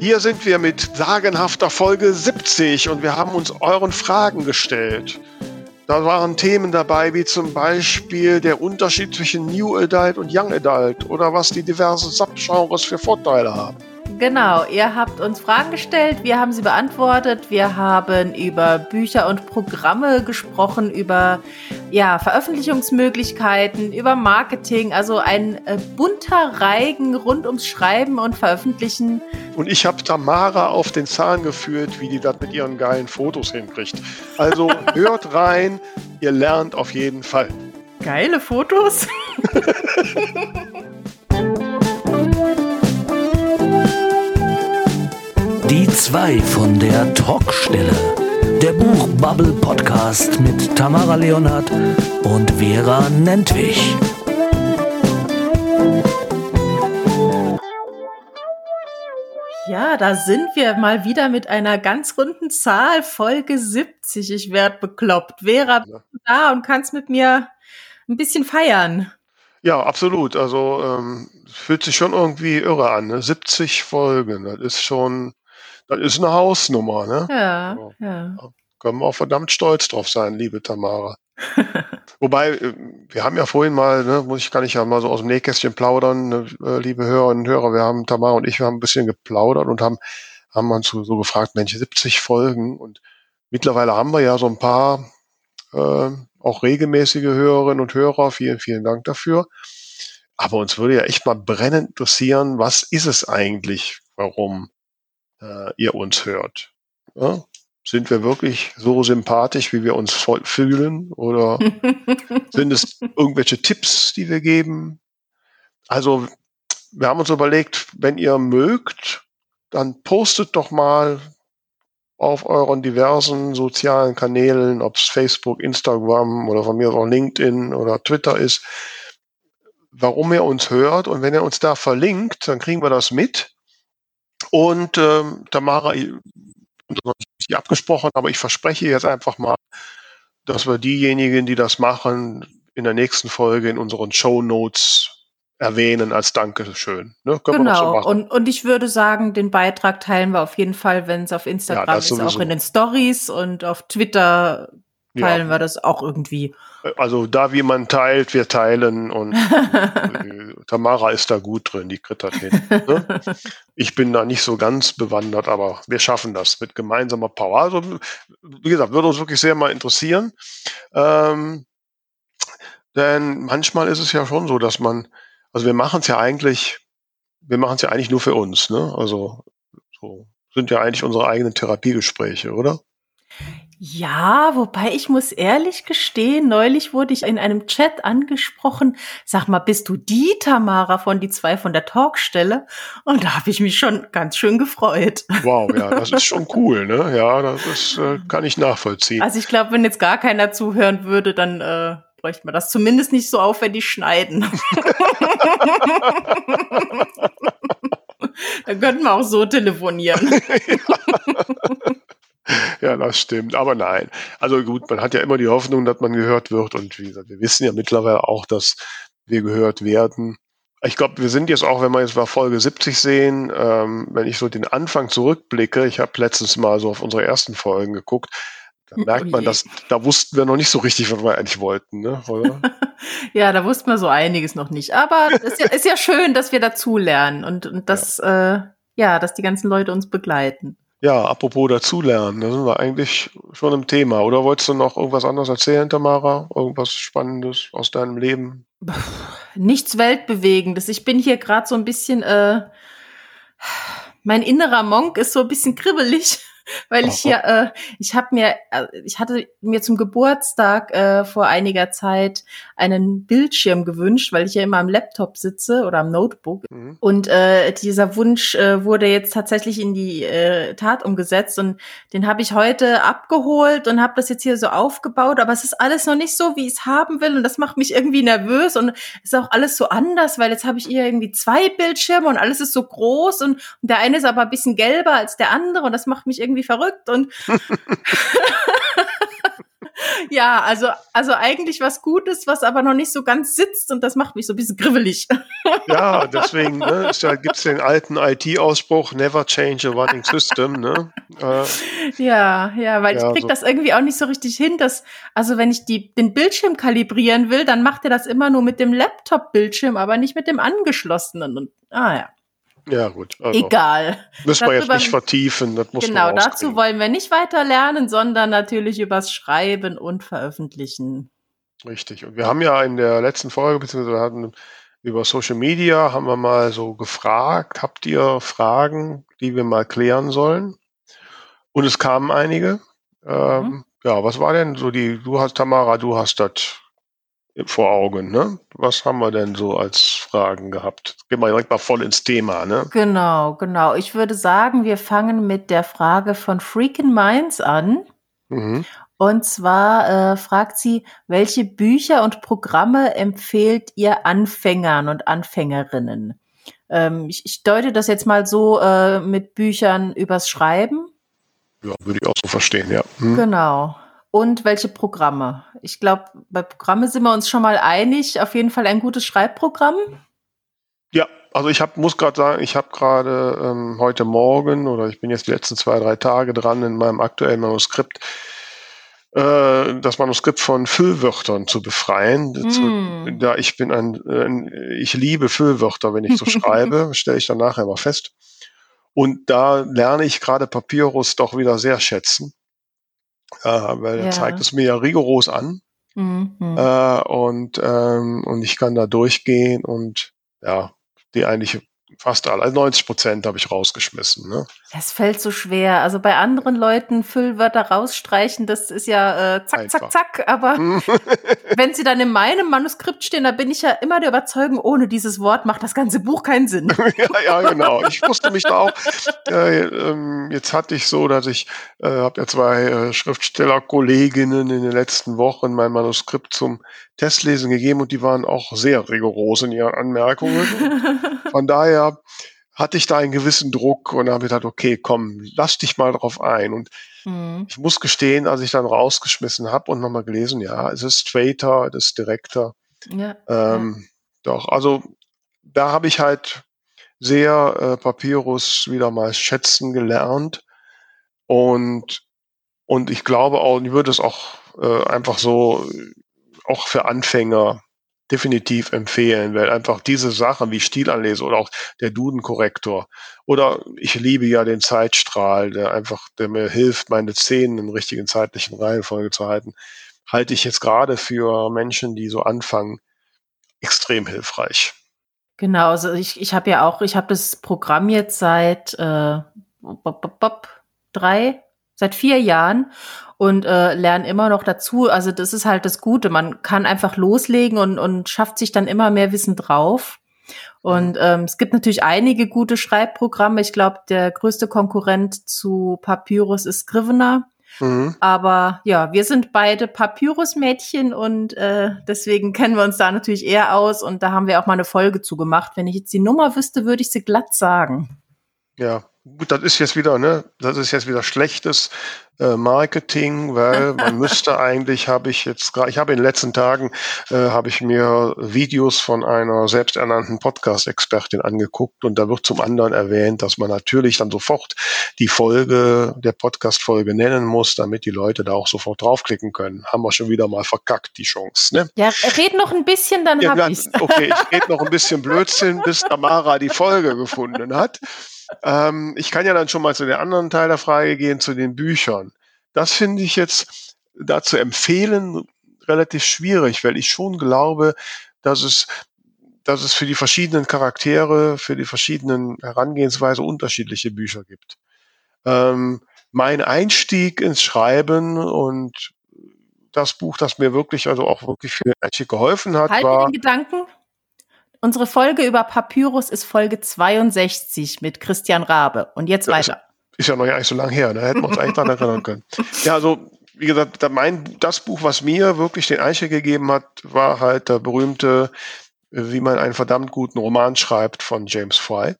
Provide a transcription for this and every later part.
Hier sind wir mit sagenhafter Folge 70 und wir haben uns euren Fragen gestellt. Da waren Themen dabei, wie zum Beispiel der Unterschied zwischen New Adult und Young Adult oder was die diversen Subgenres für Vorteile haben. Genau, ihr habt uns Fragen gestellt, wir haben sie beantwortet, wir haben über Bücher und Programme gesprochen, über ja, Veröffentlichungsmöglichkeiten, über Marketing, also ein äh, bunter Reigen rund ums Schreiben und Veröffentlichen. Und ich habe Tamara auf den Zahn geführt, wie die das mit ihren geilen Fotos hinkriegt. Also hört rein, ihr lernt auf jeden Fall. Geile Fotos? Die zwei von der Talkstelle. Der Buchbubble Podcast mit Tamara Leonhardt und Vera Nentwich. Ja, da sind wir mal wieder mit einer ganz runden Zahl, Folge 70. Ich werde bekloppt. Vera, bist du da und kannst mit mir ein bisschen feiern? Ja, absolut. Also ähm, fühlt sich schon irgendwie irre an. Ne? 70 Folgen, das ist schon das ist eine Hausnummer, ne? Ja, also, ja. Können wir auch verdammt stolz drauf sein, liebe Tamara. Wobei, äh, wir haben ja vorhin mal, ne, muss ich gar nicht ja mal so aus dem Nähkästchen plaudern, ne, äh, liebe Hörerinnen und Hörer, wir haben, Tamara und ich, wir haben ein bisschen geplaudert und haben, haben uns so, so gefragt, Mensch, 70 Folgen und mittlerweile haben wir ja so ein paar äh, auch regelmäßige Hörerinnen und Hörer. Vielen, vielen Dank dafür. Aber uns würde ja echt mal brennend interessieren, was ist es eigentlich? Warum äh, ihr uns hört. Ja? Sind wir wirklich so sympathisch, wie wir uns fühlen? Oder sind es irgendwelche Tipps, die wir geben? Also, wir haben uns überlegt, wenn ihr mögt, dann postet doch mal auf euren diversen sozialen Kanälen, ob es Facebook, Instagram oder von mir auch LinkedIn oder Twitter ist, warum ihr uns hört. Und wenn ihr uns da verlinkt, dann kriegen wir das mit. Und ähm, Tamara, nicht abgesprochen, aber ich verspreche jetzt einfach mal, dass wir diejenigen, die das machen, in der nächsten Folge in unseren Show Notes erwähnen als Dankeschön. Ne? genau. So und, und ich würde sagen, den Beitrag teilen wir auf jeden Fall, wenn es auf Instagram ja, ist, auch in den Stories und auf Twitter teilen ja. wir das auch irgendwie. Also da, wie man teilt, wir teilen und äh, Tamara ist da gut drin, die kriegt das hin. Ne? Ich bin da nicht so ganz bewandert, aber wir schaffen das mit gemeinsamer Power. Also, wie gesagt, würde uns wirklich sehr mal interessieren. Ähm, denn manchmal ist es ja schon so, dass man, also wir machen es ja eigentlich, wir machen es ja eigentlich nur für uns, ne? Also so sind ja eigentlich unsere eigenen Therapiegespräche, oder? Ja, wobei ich muss ehrlich gestehen, neulich wurde ich in einem Chat angesprochen, sag mal, bist du die Tamara von die zwei von der Talkstelle? Und da habe ich mich schon ganz schön gefreut. Wow, ja, das ist schon cool, ne? Ja, das ist, äh, kann ich nachvollziehen. Also ich glaube, wenn jetzt gar keiner zuhören würde, dann äh, bräuchte man das zumindest nicht so aufwendig schneiden. dann könnten wir auch so telefonieren. ja. ja, das stimmt. Aber nein. Also gut, man hat ja immer die Hoffnung, dass man gehört wird. Und wie gesagt, wir wissen ja mittlerweile auch, dass wir gehört werden. Ich glaube, wir sind jetzt auch, wenn wir jetzt mal Folge 70 sehen, ähm, wenn ich so den Anfang zurückblicke, ich habe letztens mal so auf unsere ersten Folgen geguckt, da oh merkt man, dass da wussten wir noch nicht so richtig, was wir eigentlich wollten, ne? Oder? ja, da wussten wir so einiges noch nicht. Aber es ist ja, ist ja schön, dass wir dazulernen und, und dass, ja. Äh, ja, dass die ganzen Leute uns begleiten. Ja, apropos dazulernen, da sind wir eigentlich schon im Thema. Oder wolltest du noch irgendwas anderes erzählen, Tamara? Irgendwas Spannendes aus deinem Leben? Nichts Weltbewegendes. Ich bin hier gerade so ein bisschen, äh, mein innerer Monk ist so ein bisschen kribbelig weil ich hier, äh, ich habe mir, äh, ich hatte mir zum Geburtstag äh, vor einiger Zeit einen Bildschirm gewünscht, weil ich ja immer am Laptop sitze oder am Notebook. Mhm. Und äh, dieser Wunsch äh, wurde jetzt tatsächlich in die äh, Tat umgesetzt und den habe ich heute abgeholt und habe das jetzt hier so aufgebaut. Aber es ist alles noch nicht so, wie ich es haben will und das macht mich irgendwie nervös und ist auch alles so anders, weil jetzt habe ich hier irgendwie zwei Bildschirme und alles ist so groß und, und der eine ist aber ein bisschen gelber als der andere und das macht mich irgendwie irgendwie verrückt und Ja, also, also eigentlich was Gutes, was aber noch nicht so ganz sitzt und das macht mich so ein bisschen gribbelig. Ja, deswegen ne, ja, gibt es den alten IT-Ausspruch, never change a running system. Ne? Äh, ja, ja, weil ja, ich krieg so. das irgendwie auch nicht so richtig hin, dass, also wenn ich die, den Bildschirm kalibrieren will, dann macht er das immer nur mit dem Laptop-Bildschirm, aber nicht mit dem angeschlossenen. Und, ah ja. Ja, gut. Also Egal. Müssen wir jetzt nicht vertiefen. Das muss genau, dazu wollen wir nicht weiter lernen, sondern natürlich übers Schreiben und Veröffentlichen. Richtig. Und wir haben ja in der letzten Folge, beziehungsweise hatten über Social Media, haben wir mal so gefragt, habt ihr Fragen, die wir mal klären sollen? Und es kamen einige. Ähm, mhm. Ja, was war denn so die, du hast, Tamara, du hast das vor Augen, ne? Was haben wir denn so als Fragen gehabt? Gehen wir direkt mal voll ins Thema, ne? Genau, genau. Ich würde sagen, wir fangen mit der Frage von Freakin' Minds an. Mhm. Und zwar äh, fragt sie, welche Bücher und Programme empfehlt ihr Anfängern und Anfängerinnen? Ähm, ich, ich, deute das jetzt mal so äh, mit Büchern übers Schreiben. Ja, würde ich auch so verstehen, ja. Hm. Genau und welche Programme. Ich glaube, bei Programme sind wir uns schon mal einig. Auf jeden Fall ein gutes Schreibprogramm. Ja, also ich hab, muss gerade sagen, ich habe gerade ähm, heute Morgen oder ich bin jetzt die letzten zwei, drei Tage dran in meinem aktuellen Manuskript, äh, das Manuskript von Füllwörtern zu befreien. Mm. Da ich bin ein, äh, ich liebe Füllwörter, wenn ich so schreibe, stelle ich dann nachher mal fest. Und da lerne ich gerade Papyrus doch wieder sehr schätzen äh, weil ja. er zeigt es mir ja rigoros an. Mhm. Äh, und, ähm, und ich kann da durchgehen und ja, die eigentlich fast alle, also 90 Prozent habe ich rausgeschmissen. Ne? Es fällt so schwer. Also bei anderen Leuten Füllwörter rausstreichen, das ist ja äh, zack, Einfach. zack, zack. Aber wenn sie dann in meinem Manuskript stehen, da bin ich ja immer der Überzeugung, ohne dieses Wort macht das ganze Buch keinen Sinn. ja, ja, genau. Ich wusste mich da auch. Äh, ähm, jetzt hatte ich so, dass ich äh, habe ja zwei äh, Schriftstellerkolleginnen in den letzten Wochen mein Manuskript zum Testlesen gegeben und die waren auch sehr rigoros in ihren Anmerkungen. Von daher hatte ich da einen gewissen Druck und habe gedacht, okay, komm, lass dich mal drauf ein. Und mhm. ich muss gestehen, als ich dann rausgeschmissen habe und nochmal gelesen, ja, es ist straighter, es ist direkter. Ja, ähm, ja. Doch, also da habe ich halt sehr äh, Papyrus wieder mal schätzen gelernt. Und, und ich glaube auch, ich würde es auch äh, einfach so auch für Anfänger definitiv empfehlen, weil einfach diese Sachen wie Stilanlese oder auch der Dudenkorrektor oder ich liebe ja den Zeitstrahl, der einfach, der mir hilft, meine Szenen in richtigen zeitlichen Reihenfolge zu halten, halte ich jetzt gerade für Menschen, die so anfangen, extrem hilfreich. Genau, also ich, ich habe ja auch, ich habe das Programm jetzt seit äh, bop, bop, bop, drei, seit vier Jahren und äh, lernen immer noch dazu. Also das ist halt das Gute. Man kann einfach loslegen und, und schafft sich dann immer mehr Wissen drauf. Und ähm, es gibt natürlich einige gute Schreibprogramme. Ich glaube, der größte Konkurrent zu Papyrus ist Scrivener. Mhm. Aber ja, wir sind beide Papyrus-Mädchen und äh, deswegen kennen wir uns da natürlich eher aus und da haben wir auch mal eine Folge zu gemacht. Wenn ich jetzt die Nummer wüsste, würde ich sie glatt sagen. Ja, gut, das ist jetzt wieder, ne, das ist jetzt wieder schlechtes äh, Marketing, weil man müsste eigentlich, habe ich jetzt gerade, ich habe in den letzten Tagen, äh, habe ich mir Videos von einer selbsternannten Podcast-Expertin angeguckt und da wird zum anderen erwähnt, dass man natürlich dann sofort die Folge, der Podcast-Folge nennen muss, damit die Leute da auch sofort draufklicken können. Haben wir schon wieder mal verkackt, die Chance, ne? Ja, red noch ein bisschen, dann ja, hab ich's. Okay, ich rede noch ein bisschen Blödsinn, bis Tamara die Folge gefunden hat. Ähm, ich kann ja dann schon mal zu der anderen Teil der Frage gehen, zu den Büchern. Das finde ich jetzt dazu empfehlen relativ schwierig, weil ich schon glaube, dass es dass es für die verschiedenen Charaktere, für die verschiedenen Herangehensweise unterschiedliche Bücher gibt. Ähm, mein Einstieg ins Schreiben und das Buch, das mir wirklich, also auch wirklich viel geholfen hat, halt war. Den Gedanken. Unsere Folge über Papyrus ist Folge 62 mit Christian Rabe. Und jetzt weiter. Ist, ist ja noch nicht so lange her, da ne? hätten wir uns eigentlich daran erinnern können. Ja, also, wie gesagt, mein, das Buch, was mir wirklich den Einstieg gegeben hat, war halt der berühmte, wie man einen verdammt guten Roman schreibt von James Fry.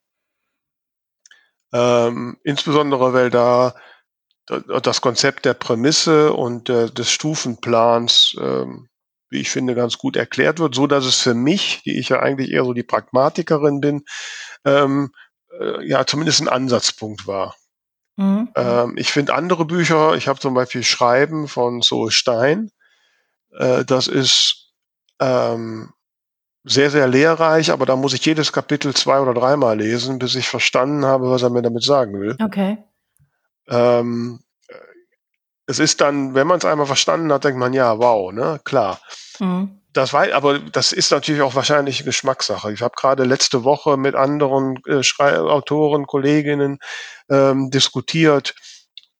Ähm, insbesondere, weil da das Konzept der Prämisse und äh, des Stufenplans, ähm, wie ich finde, ganz gut erklärt wird, so dass es für mich, die ich ja eigentlich eher so die Pragmatikerin bin, ähm, äh, ja zumindest ein Ansatzpunkt war. Mhm. Ähm, ich finde andere Bücher, ich habe zum Beispiel Schreiben von Zoe Stein, äh, das ist ähm, sehr, sehr lehrreich, aber da muss ich jedes Kapitel zwei oder dreimal lesen, bis ich verstanden habe, was er mir damit sagen will. Okay. Ähm, es ist dann, wenn man es einmal verstanden hat, denkt man, ja, wow, ne, klar. Mhm. Das war, aber das ist natürlich auch wahrscheinlich Geschmackssache. Ich habe gerade letzte Woche mit anderen äh, Autoren, Kolleginnen ähm, diskutiert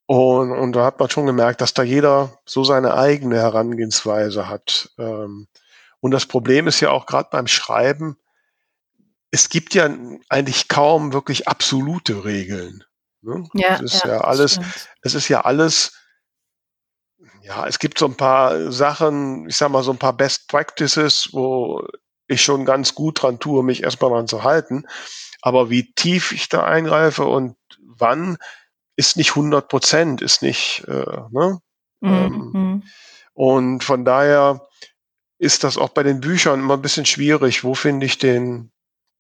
und, und da hat man schon gemerkt, dass da jeder so seine eigene Herangehensweise hat. Ähm, und das Problem ist ja auch gerade beim Schreiben, es gibt ja eigentlich kaum wirklich absolute Regeln. Ne? Ja, es ist ja, ja alles, stimmt. es ist ja alles, ja, es gibt so ein paar Sachen, ich sag mal so ein paar Best Practices, wo ich schon ganz gut dran tue, mich erstmal dran zu halten. Aber wie tief ich da eingreife und wann, ist nicht 100 Prozent, ist nicht, äh, ne? Mhm. Ähm, mhm. und von daher ist das auch bei den Büchern immer ein bisschen schwierig. Wo finde ich den,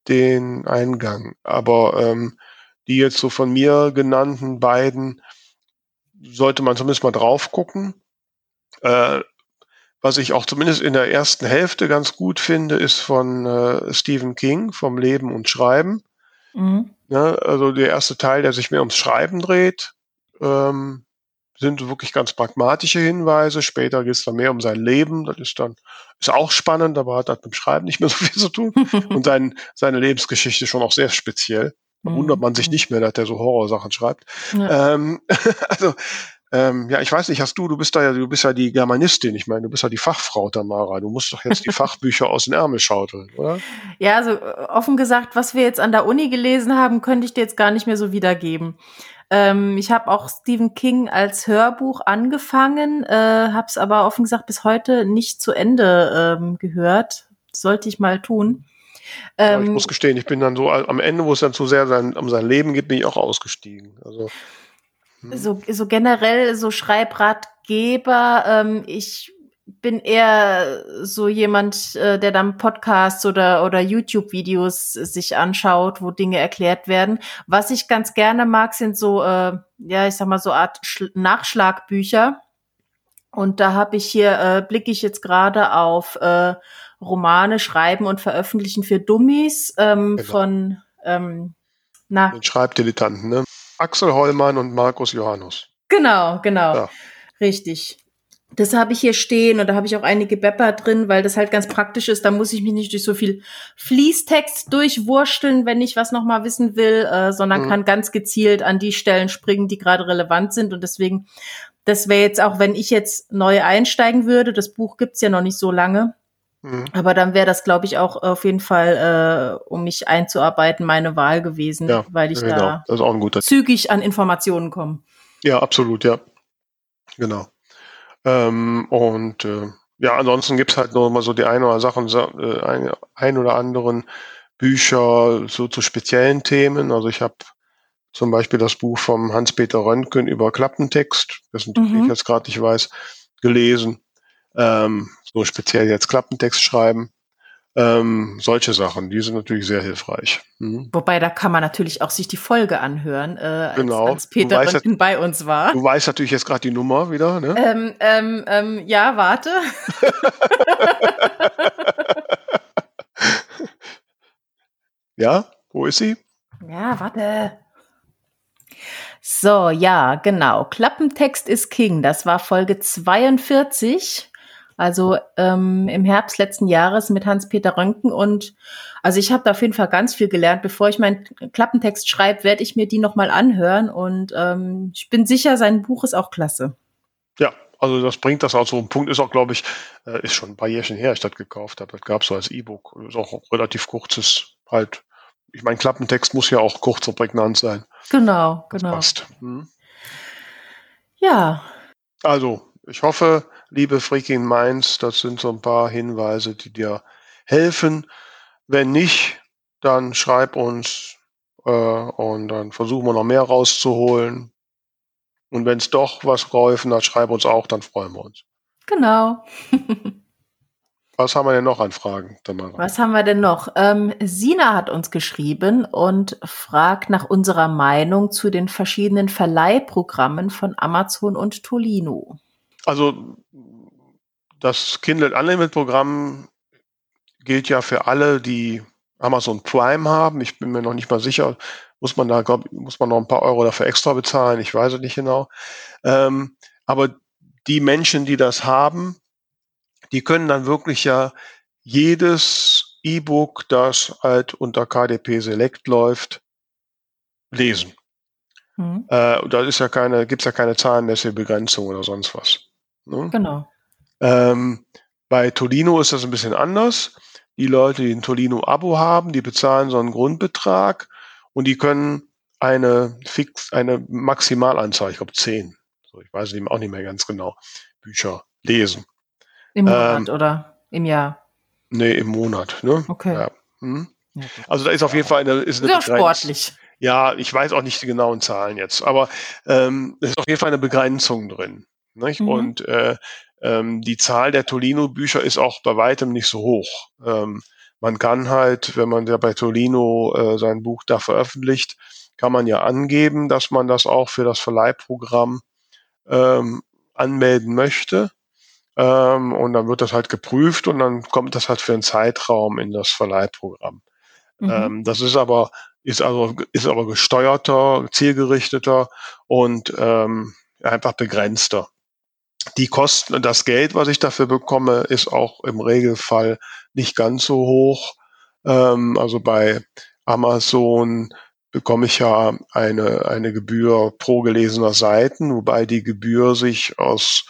den Eingang? Aber ähm, die jetzt so von mir genannten beiden sollte man zumindest mal drauf gucken. Äh, was ich auch zumindest in der ersten Hälfte ganz gut finde, ist von äh, Stephen King, vom Leben und Schreiben. Mhm. Ja, also der erste Teil, der sich mehr ums Schreiben dreht. Ähm, sind wirklich ganz pragmatische Hinweise. Später geht es dann mehr um sein Leben. Das ist dann ist auch spannend, aber hat halt mit dem Schreiben nicht mehr so viel zu tun. Und sein, seine Lebensgeschichte schon auch sehr speziell. Da wundert man sich mhm. nicht mehr, dass er so Horrorsachen schreibt. Ja. Ähm, also ähm, ja, ich weiß nicht, hast du, du bist da ja, du bist ja die Germanistin, ich meine, du bist ja die Fachfrau Tamara, du musst doch jetzt die Fachbücher aus den Ärmel schauteln, oder? Ja, also äh, offen gesagt, was wir jetzt an der Uni gelesen haben, könnte ich dir jetzt gar nicht mehr so wiedergeben. Ähm, ich habe auch Stephen King als Hörbuch angefangen, äh, habe es aber offen gesagt bis heute nicht zu Ende ähm, gehört. Sollte ich mal tun. Ähm, ich muss gestehen, ich bin dann so am Ende, wo es dann zu sehr sein, um sein Leben geht, bin ich auch ausgestiegen. Also hm. so, so generell so Schreibratgeber. Ähm, ich bin eher so jemand, äh, der dann Podcasts oder, oder YouTube-Videos sich anschaut, wo Dinge erklärt werden. Was ich ganz gerne mag, sind so, äh, ja, ich sag mal, so Art Sch Nachschlagbücher. Und da habe ich hier, äh, blicke ich jetzt gerade auf äh, Romane schreiben und veröffentlichen für Dummies ähm, genau. von ähm, na. Den Schreibdilettanten, ne? Axel Hollmann und Markus Johannes. Genau, genau. Ja. Richtig. Das habe ich hier stehen und da habe ich auch einige Bepper drin, weil das halt ganz praktisch ist. Da muss ich mich nicht durch so viel Fließtext durchwursteln, wenn ich was nochmal wissen will, äh, sondern mhm. kann ganz gezielt an die Stellen springen, die gerade relevant sind. Und deswegen, das wäre jetzt auch, wenn ich jetzt neu einsteigen würde, das Buch gibt's ja noch nicht so lange. Mhm. Aber dann wäre das, glaube ich, auch auf jeden Fall, äh, um mich einzuarbeiten, meine Wahl gewesen, ja, weil ich genau. da zügig an Informationen komme. Ja, absolut, ja. Genau. Ähm, und äh, ja, ansonsten gibt's halt noch mal so die ein oder Sachen, äh, ein, ein oder anderen Bücher so zu speziellen Themen. Also ich habe zum Beispiel das Buch vom Hans-Peter Röntgen über Klappentext, das natürlich mhm. jetzt gerade nicht weiß, gelesen. Ähm, so speziell jetzt Klappentext schreiben. Ähm, solche Sachen, die sind natürlich sehr hilfreich. Mhm. Wobei, da kann man natürlich auch sich die Folge anhören, äh, als, genau. als Peter weißt, bei uns war. Du weißt natürlich jetzt gerade die Nummer wieder, ne? Ähm, ähm, ähm, ja, warte. ja, wo ist sie? Ja, warte. So, ja, genau. Klappentext ist King. Das war Folge 42. Also ähm, im Herbst letzten Jahres mit Hans-Peter Röntgen und also ich habe da auf jeden Fall ganz viel gelernt. Bevor ich meinen Klappentext schreibe, werde ich mir die nochmal anhören und ähm, ich bin sicher, sein Buch ist auch klasse. Ja, also das bringt das auch so. Ein Punkt ist auch, glaube ich, äh, ist schon ein paar Jährchen her, ich das gekauft habe. Das gab es so als E-Book. Ist auch relativ kurzes halt. Ich meine, Klappentext muss ja auch kurz und prägnant sein. Genau, genau. passt. Hm. Ja. Also, ich hoffe, liebe Freaking Minds, das sind so ein paar Hinweise, die dir helfen. Wenn nicht, dann schreib uns äh, und dann versuchen wir noch mehr rauszuholen. Und wenn es doch was geholfen hat, schreib uns auch, dann freuen wir uns. Genau. Was haben wir denn noch an Fragen, Tamara? Was haben wir denn noch? Ähm, Sina hat uns geschrieben und fragt nach unserer Meinung zu den verschiedenen Verleihprogrammen von Amazon und Tolino. Also das Kindle Unlimited Programm gilt ja für alle, die Amazon Prime haben. Ich bin mir noch nicht mal sicher, muss man da, glaub, muss man noch ein paar Euro dafür extra bezahlen? Ich weiß es nicht genau. Ähm, aber die Menschen, die das haben, die können dann wirklich ja jedes E-Book, das halt unter KDP Select läuft, lesen. Mhm. Äh, da ist ja keine, gibt's ja keine zahlenmäßige Begrenzung oder sonst was. Ne? Genau. Ähm, bei Tolino ist das ein bisschen anders. Die Leute, die ein Tolino-Abo haben, die bezahlen so einen Grundbetrag und die können eine fix, eine Maximalanzahl, ich glaube zehn, so, ich weiß auch nicht mehr ganz genau, Bücher lesen. Im Monat ähm, oder im Jahr? Nee, im Monat. Ne? Okay. Ja. Hm. Also da ist auf jeden Fall eine, ist eine Sehr sportlich. Ja, ich weiß auch nicht die genauen Zahlen jetzt, aber ähm, es ist auf jeden Fall eine Begrenzung drin. Mhm. Und äh, ähm, die Zahl der Tolino-Bücher ist auch bei weitem nicht so hoch. Ähm, man kann halt, wenn man ja bei Tolino äh, sein Buch da veröffentlicht, kann man ja angeben, dass man das auch für das Verleihprogramm ähm, anmelden möchte. Ähm, und dann wird das halt geprüft und dann kommt das halt für einen Zeitraum in das Verleihprogramm. Mhm. Ähm, das ist aber, ist also, ist aber gesteuerter, zielgerichteter und ähm, einfach begrenzter. Die Kosten, das Geld, was ich dafür bekomme, ist auch im Regelfall nicht ganz so hoch. Ähm, also bei Amazon bekomme ich ja eine, eine Gebühr pro gelesener Seiten, wobei die Gebühr sich aus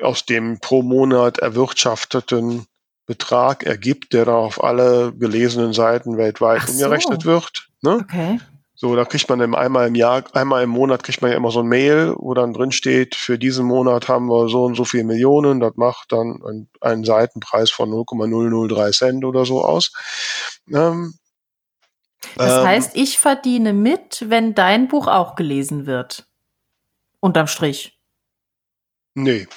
aus dem pro Monat erwirtschafteten Betrag ergibt, der da auf alle gelesenen Seiten weltweit Ach umgerechnet so. wird. Ne? Okay. So, da kriegt man einmal im Jahr, einmal im Monat kriegt man ja immer so ein Mail, wo dann drin steht, für diesen Monat haben wir so und so viel Millionen, das macht dann einen, einen Seitenpreis von 0,003 Cent oder so aus. Ähm, das ähm, heißt, ich verdiene mit, wenn dein Buch auch gelesen wird. Unterm Strich. Nee.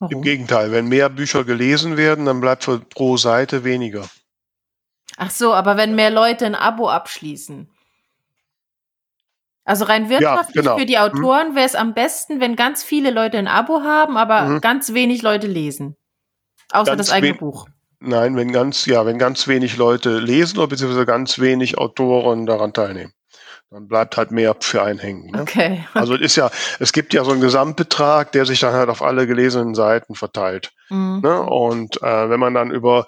Warum? Im Gegenteil, wenn mehr Bücher gelesen werden, dann bleibt pro Seite weniger. Ach so, aber wenn mehr Leute ein Abo abschließen. Also rein wirtschaftlich ja, genau. für die hm. Autoren wäre es am besten, wenn ganz viele Leute ein Abo haben, aber hm. ganz wenig Leute lesen. Außer ganz das eigene Buch. Nein, wenn ganz, ja, wenn ganz wenig Leute lesen oder beziehungsweise ganz wenig Autoren daran teilnehmen. Dann bleibt halt mehr für einen hängen. Ne? Okay. Also es ist ja, es gibt ja so einen Gesamtbetrag, der sich dann halt auf alle gelesenen Seiten verteilt. Mhm. Ne? Und äh, wenn man dann über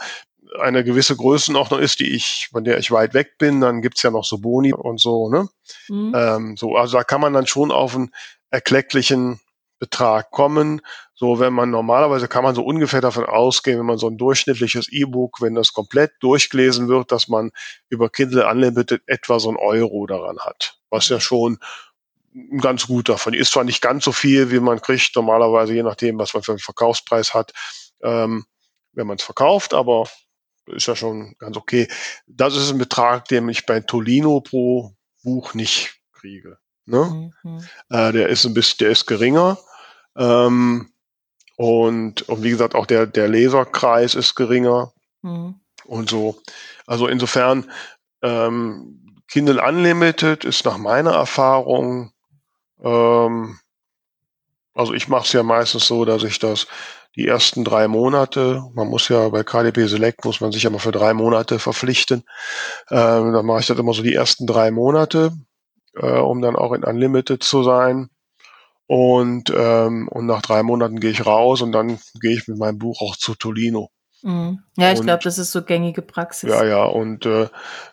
eine gewisse Größenordnung ist, die ich, von der ich weit weg bin, dann gibt's ja noch so Boni und so, ne? Mhm. Ähm, so, also da kann man dann schon auf einen erklecklichen Betrag kommen. So, wenn man normalerweise kann man so ungefähr davon ausgehen, wenn man so ein durchschnittliches E-Book, wenn das komplett durchgelesen wird, dass man über Kindle Unlimited etwa so ein Euro daran hat. Was ja schon ganz gut davon ist. Zwar nicht ganz so viel, wie man kriegt, normalerweise, je nachdem, was man für einen Verkaufspreis hat, ähm, wenn man es verkauft, aber ist ja schon ganz okay. Das ist ein Betrag, den ich bei Tolino pro Buch nicht kriege. Ne? Mhm. Äh, der ist ein bisschen, der ist geringer. Ähm, und, und wie gesagt, auch der, der Leserkreis ist geringer mhm. und so. Also insofern, ähm, Kindle Unlimited ist nach meiner Erfahrung, ähm, also ich mache es ja meistens so, dass ich das die ersten drei Monate, man muss ja bei KDP Select, muss man sich ja mal für drei Monate verpflichten, ähm, dann mache ich das immer so die ersten drei Monate, äh, um dann auch in Unlimited zu sein. Und, ähm, und nach drei Monaten gehe ich raus und dann gehe ich mit meinem Buch auch zu Tolino. Mhm. Ja, ich glaube, das ist so gängige Praxis. Ja, ja, und äh,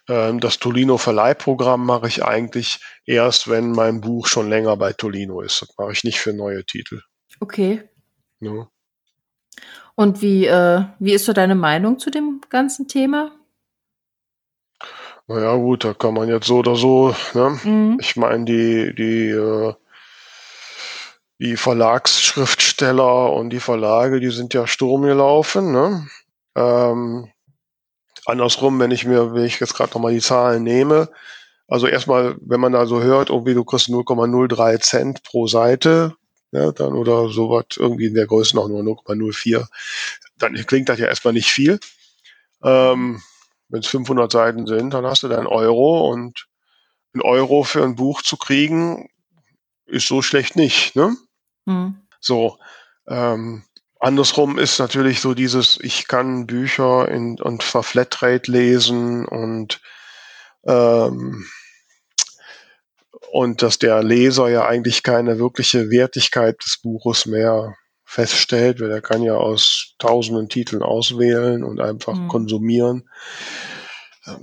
äh, das Tolino Verleihprogramm mache ich eigentlich erst, wenn mein Buch schon länger bei Tolino ist. Das mache ich nicht für neue Titel. Okay. Ja. Und wie, äh, wie ist so deine Meinung zu dem ganzen Thema? Naja, gut, da kann man jetzt so oder so, ne? Mhm. Ich meine, die, die äh, die Verlagsschriftsteller und die Verlage, die sind ja Sturm gelaufen. Ne? Ähm, andersrum, wenn ich mir, wenn ich jetzt gerade nochmal die Zahlen nehme, Also erstmal, wenn man da so hört, irgendwie du kriegst 0,03 Cent pro Seite, ja, dann oder sowas, irgendwie in der Größe noch nur 0,04, dann klingt das ja erstmal nicht viel. Ähm, wenn es 500 Seiten sind, dann hast du deinen Euro und ein Euro für ein Buch zu kriegen, ist so schlecht nicht. Ne? Mhm. So, ähm, andersrum ist natürlich so dieses, ich kann Bücher in, und Flatrate lesen und ähm, und dass der Leser ja eigentlich keine wirkliche Wertigkeit des Buches mehr feststellt, weil er kann ja aus tausenden Titeln auswählen und einfach mhm. konsumieren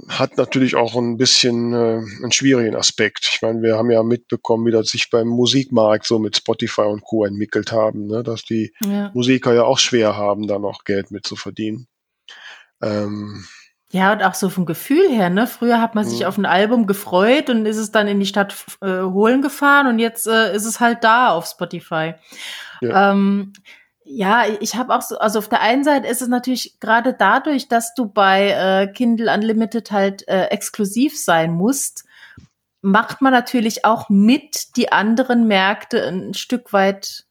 hat natürlich auch ein bisschen äh, einen schwierigen Aspekt. Ich meine, wir haben ja mitbekommen, wie das sich beim Musikmarkt so mit Spotify und Co. entwickelt haben, ne? dass die ja. Musiker ja auch schwer haben, da noch Geld mit zu verdienen. Ähm, ja, und auch so vom Gefühl her, ne? Früher hat man sich ja. auf ein Album gefreut und ist es dann in die Stadt äh, holen gefahren und jetzt äh, ist es halt da auf Spotify. Ja. Ähm, ja, ich habe auch so, also auf der einen Seite ist es natürlich gerade dadurch, dass du bei äh, Kindle Unlimited halt äh, exklusiv sein musst, macht man natürlich auch mit die anderen Märkte ein Stück weit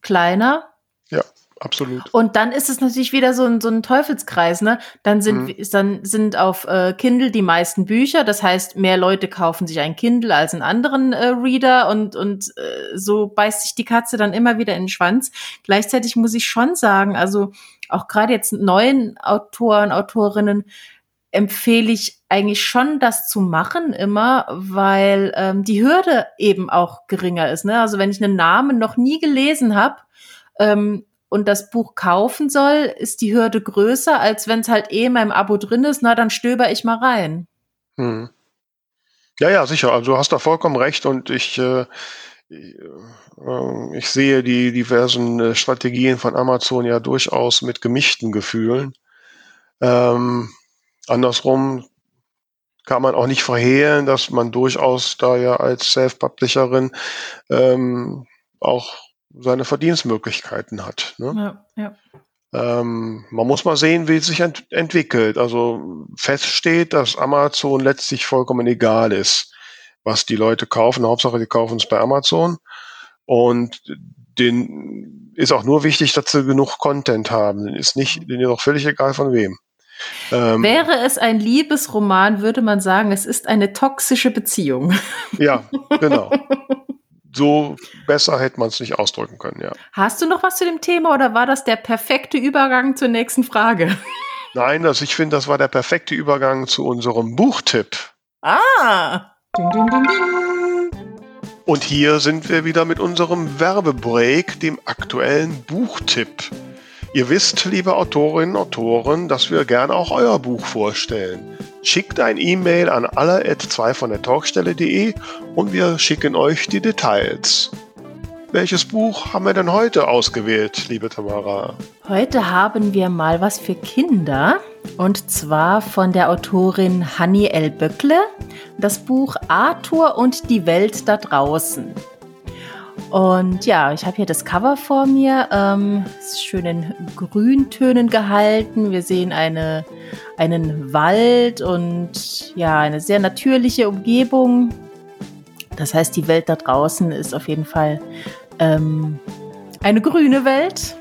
kleiner. Ja absolut. Und dann ist es natürlich wieder so ein, so ein Teufelskreis, ne? Dann sind, mhm. dann sind auf äh, Kindle die meisten Bücher, das heißt, mehr Leute kaufen sich ein Kindle als einen anderen äh, Reader und, und äh, so beißt sich die Katze dann immer wieder in den Schwanz. Gleichzeitig muss ich schon sagen, also auch gerade jetzt neuen Autoren, Autorinnen, empfehle ich eigentlich schon, das zu machen immer, weil ähm, die Hürde eben auch geringer ist. Ne? Also wenn ich einen Namen noch nie gelesen habe, ähm, und das Buch kaufen soll, ist die Hürde größer, als wenn es halt eh in meinem Abo drin ist, na, dann stöber ich mal rein. Hm. Ja, ja, sicher. Also du hast da vollkommen recht und ich, äh, äh, ich sehe die diversen äh, Strategien von Amazon ja durchaus mit gemischten Gefühlen. Ähm, andersrum kann man auch nicht verhehlen, dass man durchaus da ja als Self-Publisherin ähm, auch seine Verdienstmöglichkeiten hat. Ne? Ja, ja. Ähm, man muss mal sehen, wie es sich ent entwickelt. Also feststeht, dass Amazon letztlich vollkommen egal ist, was die Leute kaufen. Hauptsache, die kaufen es bei Amazon. Und den ist auch nur wichtig, dass sie genug Content haben. Den ist nicht, den ist auch völlig egal von wem. Ähm, Wäre es ein Liebesroman, würde man sagen, es ist eine toxische Beziehung. Ja, genau. so besser hätte man es nicht ausdrücken können, ja. Hast du noch was zu dem Thema oder war das der perfekte Übergang zur nächsten Frage? Nein, also ich finde, das war der perfekte Übergang zu unserem Buchtipp. Ah! Ding, ding, ding, Und hier sind wir wieder mit unserem Werbebreak, dem aktuellen Buchtipp. Ihr wisst, liebe Autorinnen und Autoren, dass wir gerne auch euer Buch vorstellen. Schickt ein E-Mail an alle2 von der Talkstelle.de und wir schicken euch die Details. Welches Buch haben wir denn heute ausgewählt, liebe Tamara? Heute haben wir mal was für Kinder und zwar von der Autorin Hanni L. Böckle, das Buch Arthur und die Welt da draußen. Und ja, ich habe hier das Cover vor mir. Ähm, ist schön in Grüntönen gehalten. Wir sehen eine, einen Wald und ja, eine sehr natürliche Umgebung. Das heißt, die Welt da draußen ist auf jeden Fall ähm, eine grüne Welt.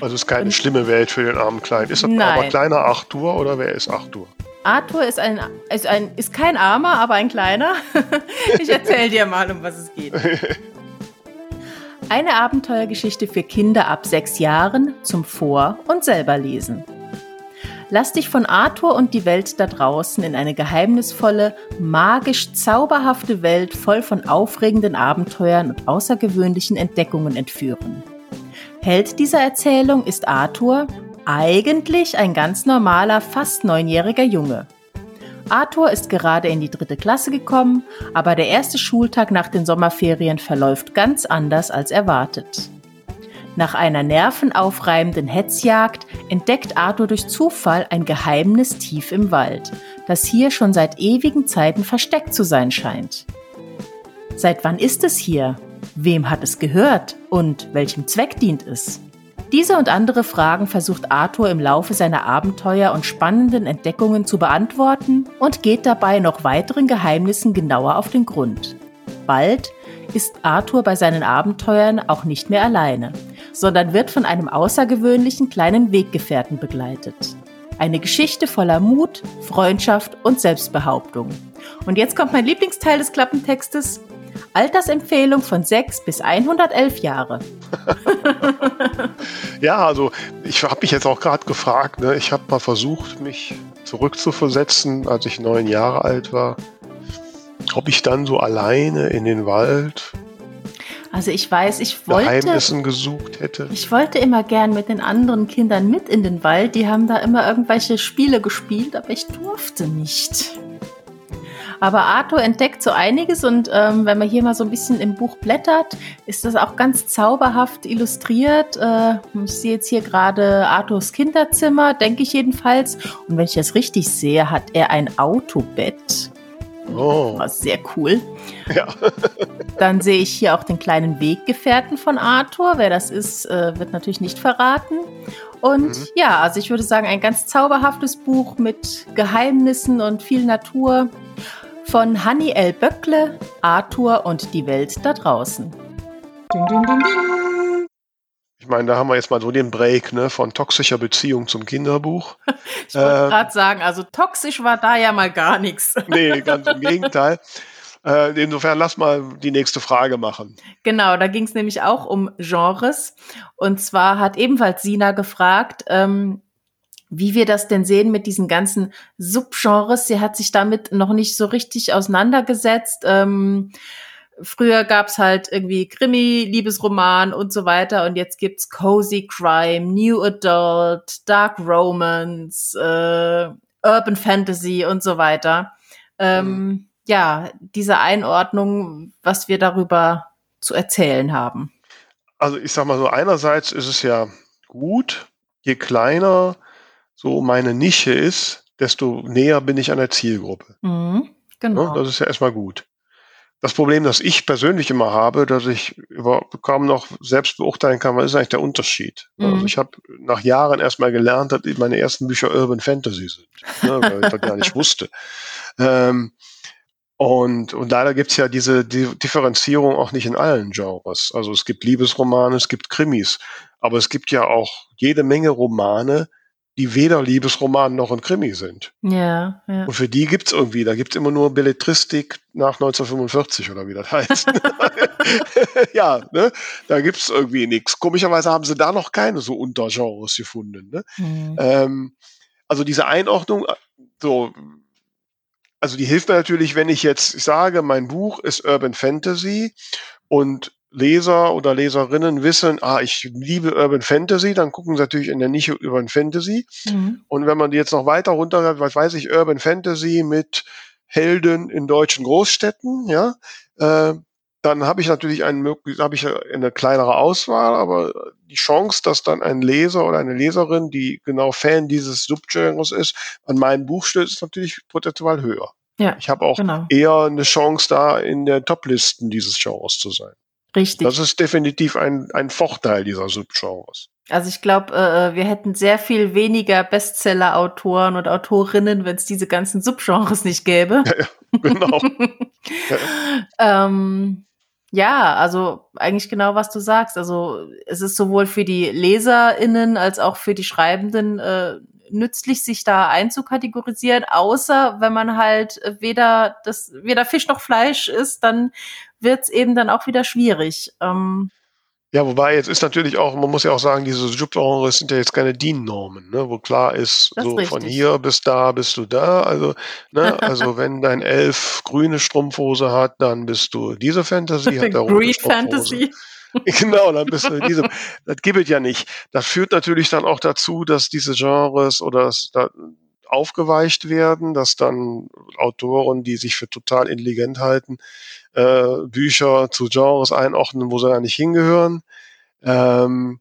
Also es ist keine und, schlimme Welt für den armen Kleinen. Ist das nein. aber kleiner Arthur oder wer ist Arthur? Arthur ist ein, ist ein ist kein armer, aber ein kleiner. ich erzähle dir mal, um was es geht. Eine Abenteuergeschichte für Kinder ab sechs Jahren zum Vor- und selberlesen. Lass dich von Arthur und die Welt da draußen in eine geheimnisvolle, magisch zauberhafte Welt voll von aufregenden Abenteuern und außergewöhnlichen Entdeckungen entführen. Held dieser Erzählung ist Arthur, eigentlich ein ganz normaler, fast neunjähriger Junge. Arthur ist gerade in die dritte Klasse gekommen, aber der erste Schultag nach den Sommerferien verläuft ganz anders als erwartet. Nach einer nervenaufreibenden Hetzjagd entdeckt Arthur durch Zufall ein Geheimnis tief im Wald, das hier schon seit ewigen Zeiten versteckt zu sein scheint. Seit wann ist es hier? Wem hat es gehört? Und welchem Zweck dient es? Diese und andere Fragen versucht Arthur im Laufe seiner Abenteuer und spannenden Entdeckungen zu beantworten und geht dabei noch weiteren Geheimnissen genauer auf den Grund. Bald ist Arthur bei seinen Abenteuern auch nicht mehr alleine, sondern wird von einem außergewöhnlichen kleinen Weggefährten begleitet. Eine Geschichte voller Mut, Freundschaft und Selbstbehauptung. Und jetzt kommt mein Lieblingsteil des Klappentextes. Altersempfehlung von 6 bis 111 Jahre. ja, also ich habe mich jetzt auch gerade gefragt, ne? ich habe mal versucht, mich zurückzuversetzen, als ich neun Jahre alt war. Ob ich dann so alleine in den Wald also ich weiß, ich wollte Geheimnissen gesucht hätte. Ich wollte immer gern mit den anderen Kindern mit in den Wald. Die haben da immer irgendwelche Spiele gespielt, aber ich durfte nicht. Aber Arthur entdeckt so einiges und ähm, wenn man hier mal so ein bisschen im Buch blättert, ist das auch ganz zauberhaft illustriert. Äh, ich sehe jetzt hier gerade Arthurs Kinderzimmer, denke ich jedenfalls. Und wenn ich das richtig sehe, hat er ein Autobett. Oh. War sehr cool. Ja. Dann sehe ich hier auch den kleinen Weggefährten von Arthur. Wer das ist, äh, wird natürlich nicht verraten. Und mhm. ja, also ich würde sagen, ein ganz zauberhaftes Buch mit Geheimnissen und viel Natur von Hanni L. Böckle, Arthur und die Welt da draußen. Ding, ding, ding, ich meine, da haben wir jetzt mal so den Break ne, von toxischer Beziehung zum Kinderbuch. ich wollte äh, gerade sagen, also toxisch war da ja mal gar nichts. nee, ganz im Gegenteil. Äh, insofern lass mal die nächste Frage machen. Genau, da ging es nämlich auch um Genres. Und zwar hat ebenfalls Sina gefragt, ähm, wie wir das denn sehen mit diesen ganzen Subgenres. Sie hat sich damit noch nicht so richtig auseinandergesetzt. Ähm, früher gab's halt irgendwie Krimi, Liebesroman und so weiter und jetzt gibt's Cozy Crime, New Adult, Dark Romance, äh, Urban Fantasy und so weiter. Ähm, mhm. Ja, diese Einordnung, was wir darüber zu erzählen haben. Also ich sag mal so, einerseits ist es ja gut, je kleiner so meine Nische ist, desto näher bin ich an der Zielgruppe. Mhm, genau. das ist ja erstmal gut. Das Problem, das ich persönlich immer habe, dass ich über, kaum noch selbst beurteilen kann, was ist eigentlich der Unterschied. Also mhm. Also ich habe nach Jahren erstmal gelernt, dass meine ersten Bücher Urban Fantasy sind, ne, weil ich das gar nicht wusste. Ähm, und, und leider gibt's ja diese die Differenzierung auch nicht in allen Genres. Also es gibt Liebesromane, es gibt Krimis, aber es gibt ja auch jede Menge Romane, die weder Liebesroman noch ein Krimi sind. Ja, ja. Und für die gibt's irgendwie, da gibt's immer nur Belletristik nach 1945 oder wie das heißt. ja, ne? da gibt's irgendwie nichts. Komischerweise haben sie da noch keine so Untergenres gefunden. Ne? Mhm. Ähm, also diese Einordnung, so, also die hilft mir natürlich, wenn ich jetzt sage, mein Buch ist Urban Fantasy und Leser oder Leserinnen wissen, ah, ich liebe Urban Fantasy, dann gucken sie natürlich in der Nische Urban Fantasy. Mhm. Und wenn man die jetzt noch weiter runter, was weiß ich, Urban Fantasy mit Helden in deutschen Großstädten, ja, äh, dann habe ich natürlich einen, habe ich eine kleinere Auswahl, aber die Chance, dass dann ein Leser oder eine Leserin, die genau Fan dieses Subgenres ist, an mein Buch stößt, ist natürlich potenziell höher. Ja, ich habe auch genau. eher eine Chance, da in der Toplisten dieses Genres zu sein. Richtig. Das ist definitiv ein, ein Vorteil dieser Subgenres. Also ich glaube, äh, wir hätten sehr viel weniger Bestseller-Autoren und Autorinnen, wenn es diese ganzen Subgenres nicht gäbe. Ja, ja genau. ja. Ähm, ja, also eigentlich genau, was du sagst. Also es ist sowohl für die LeserInnen als auch für die Schreibenden äh, nützlich, sich da einzukategorisieren, außer wenn man halt weder das, weder Fisch noch Fleisch ist, dann wird's eben dann auch wieder schwierig. Ähm, ja, wobei jetzt ist natürlich auch, man muss ja auch sagen, diese Subgenres sind ja jetzt keine DIN-Normen, ne, wo klar ist, das so ist von hier bis da bist du da. Also, ne, also wenn dein Elf grüne Strumpfhose hat, dann bist du diese Fantasy, hat rote Fantasy. genau, dann bist du in diesem. Das gibt es ja nicht. Das führt natürlich dann auch dazu, dass diese Genres oder das, da aufgeweicht werden, dass dann Autoren, die sich für total intelligent halten, äh, Bücher zu Genres einordnen, wo sie gar nicht hingehören. Ähm,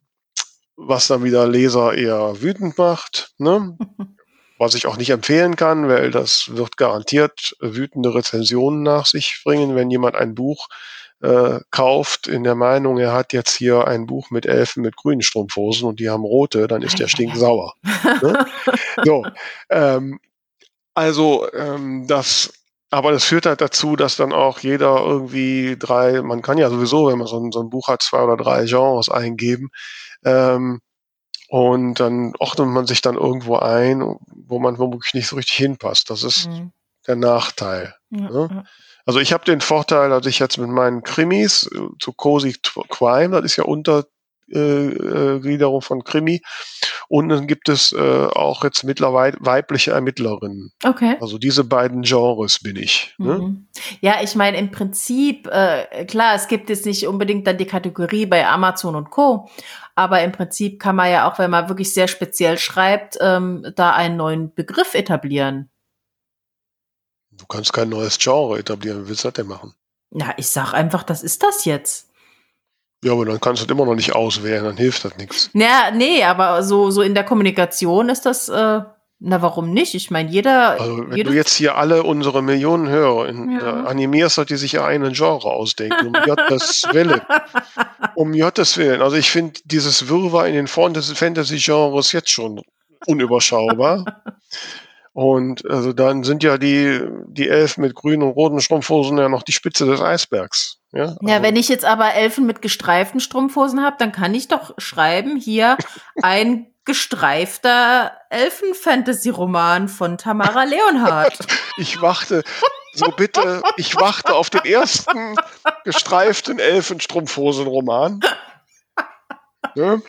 was dann wieder Leser eher wütend macht. Ne? was ich auch nicht empfehlen kann, weil das wird garantiert wütende Rezensionen nach sich bringen, wenn jemand ein Buch äh, kauft in der Meinung, er hat jetzt hier ein Buch mit Elfen mit grünen Strumpfhosen und die haben rote, dann ist der stinksauer. ne? So, ähm, also ähm, das, aber das führt halt dazu, dass dann auch jeder irgendwie drei, man kann ja sowieso, wenn man so ein, so ein Buch hat, zwei oder drei Genres eingeben. Ähm, und dann ordnet man sich dann irgendwo ein, wo man womöglich nicht so richtig hinpasst. Das ist mhm. der Nachteil. Ja, ne? ja. Also ich habe den Vorteil, dass ich jetzt mit meinen Krimis äh, zu Cozy Crime, das ist ja Untergliederung äh, von Krimi, und dann gibt es äh, auch jetzt mittlerweile weibliche Ermittlerinnen. Okay. Also diese beiden Genres bin ich. Ne? Mhm. Ja, ich meine im Prinzip, äh, klar, es gibt jetzt nicht unbedingt dann die Kategorie bei Amazon und Co. Aber im Prinzip kann man ja auch, wenn man wirklich sehr speziell schreibt, ähm, da einen neuen Begriff etablieren. Du kannst kein neues Genre etablieren. Wie willst du das denn machen? Ja, ich sag einfach, das ist das jetzt. Ja, aber dann kannst du das immer noch nicht auswählen, dann hilft das nichts. Ja, nee, aber so, so in der Kommunikation ist das, äh, na, warum nicht? Ich meine, jeder. Also, wenn du jetzt hier alle unsere Millionen Hörer in, ja. äh, animierst, dass die sich ja einen Genre ausdenken, um Gottes Willen. Um Gottes Willen. Also, ich finde dieses Wirrwarr in den Fantasy-Genres jetzt schon unüberschaubar. Und also dann sind ja die, die Elfen mit grünen und roten Strumpfhosen ja noch die Spitze des Eisbergs. Ja, also ja wenn ich jetzt aber Elfen mit gestreiften Strumpfhosen habe, dann kann ich doch schreiben, hier ein gestreifter Elfen-Fantasy-Roman von Tamara Leonhardt. Ich warte, so bitte, ich warte auf den ersten gestreiften Elfen-Strumpfhosen-Roman. Ne?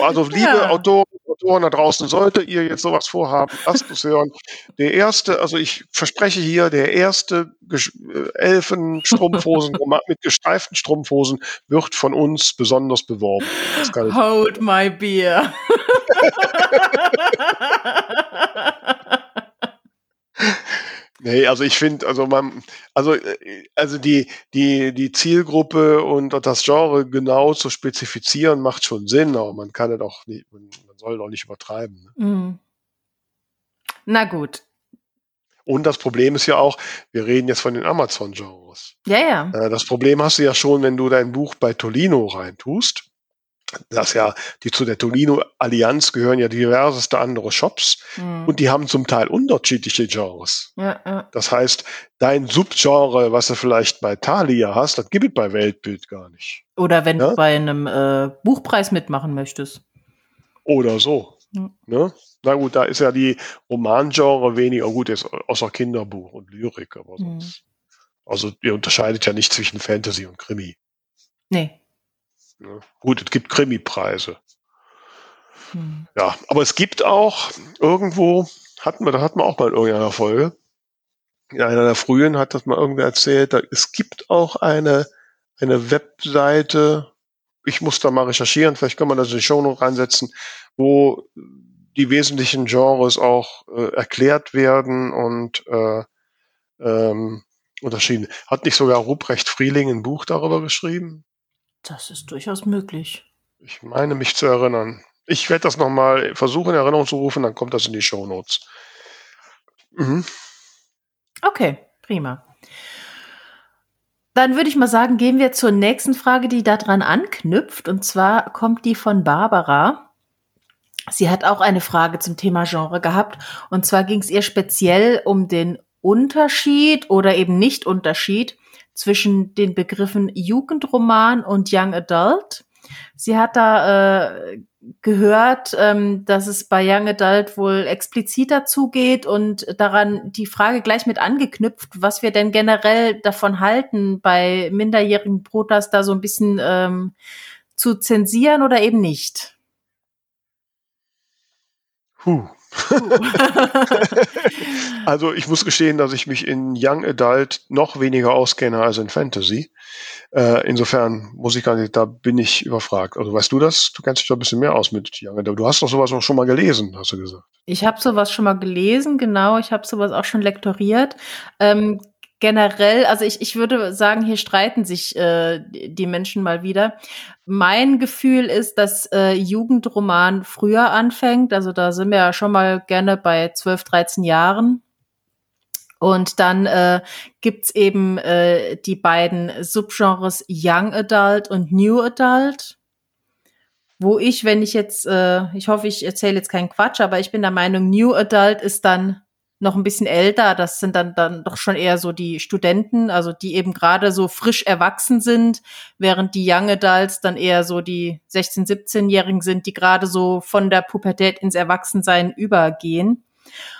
Also, liebe ja. Autoren, Autoren da draußen, sollte ihr jetzt sowas vorhaben, lasst es hören. Der erste, also ich verspreche hier, der erste äh, Elfen-Strumpfhosen mit gestreiften Strumpfhosen wird von uns besonders beworben. Hold my beer. Nee, also ich finde, also man, also, äh, also die, die, die Zielgruppe und das Genre genau zu spezifizieren macht schon Sinn, aber man kann es auch nicht, man, soll doch nicht übertreiben. Ne? Mhm. Na gut. Und das Problem ist ja auch, wir reden jetzt von den Amazon-Genres. Ja, ja. Äh, das Problem hast du ja schon, wenn du dein Buch bei Tolino reintust das ja, die zu der Tolino-Allianz gehören ja diverseste andere Shops mhm. und die haben zum Teil unterschiedliche Genres. Ja, ja. Das heißt, dein Subgenre, was du vielleicht bei Thalia hast, das gibt es bei Weltbild gar nicht. Oder wenn ja? du bei einem äh, Buchpreis mitmachen möchtest. Oder so. Mhm. Ne? Na gut, da ist ja die Romangenre weniger gut, jetzt außer Kinderbuch und Lyrik, aber mhm. sonst. Also ihr unterscheidet ja nicht zwischen Fantasy und Krimi. Nee. Ne? Gut, es gibt Krimi-Preise. Hm. Ja, aber es gibt auch irgendwo, hatten wir, da hatten wir auch mal in irgendeiner Folge, in einer der frühen hat das mal irgendwer erzählt, da, es gibt auch eine, eine Webseite, ich muss da mal recherchieren, vielleicht kann man das in die Show noch reinsetzen, wo die wesentlichen Genres auch äh, erklärt werden und äh, ähm, unterschieden. Hat nicht sogar Ruprecht Frieling ein Buch darüber geschrieben? Das ist durchaus möglich. Ich meine mich zu erinnern. Ich werde das nochmal versuchen, in Erinnerung zu rufen, dann kommt das in die Show Notes. Mhm. Okay, prima. Dann würde ich mal sagen, gehen wir zur nächsten Frage, die daran anknüpft. Und zwar kommt die von Barbara. Sie hat auch eine Frage zum Thema Genre gehabt. Und zwar ging es ihr speziell um den Unterschied oder eben Nicht-Unterschied zwischen den Begriffen Jugendroman und Young Adult. Sie hat da äh, gehört, ähm, dass es bei Young Adult wohl expliziter zugeht und daran die Frage gleich mit angeknüpft, was wir denn generell davon halten, bei minderjährigen Brotas da so ein bisschen ähm, zu zensieren oder eben nicht. Huh. Also ich muss gestehen, dass ich mich in Young Adult noch weniger auskenne als in Fantasy. Äh, insofern muss ich gar nicht, da bin ich überfragt. Also weißt du das? Du kennst dich da ein bisschen mehr aus mit Young Adult. Du hast doch sowas auch schon mal gelesen, hast du gesagt. Ich habe sowas schon mal gelesen, genau. Ich habe sowas auch schon lektoriert. Ähm, generell, also ich, ich würde sagen, hier streiten sich äh, die Menschen mal wieder. Mein Gefühl ist, dass äh, Jugendroman früher anfängt. Also da sind wir ja schon mal gerne bei 12, 13 Jahren. Und dann äh, gibt's eben äh, die beiden Subgenres Young Adult und New Adult, wo ich, wenn ich jetzt, äh, ich hoffe, ich erzähle jetzt keinen Quatsch, aber ich bin der Meinung, New Adult ist dann noch ein bisschen älter. Das sind dann, dann doch schon eher so die Studenten, also die eben gerade so frisch erwachsen sind, während die Young Adults dann eher so die 16-, 17-Jährigen sind, die gerade so von der Pubertät ins Erwachsensein übergehen.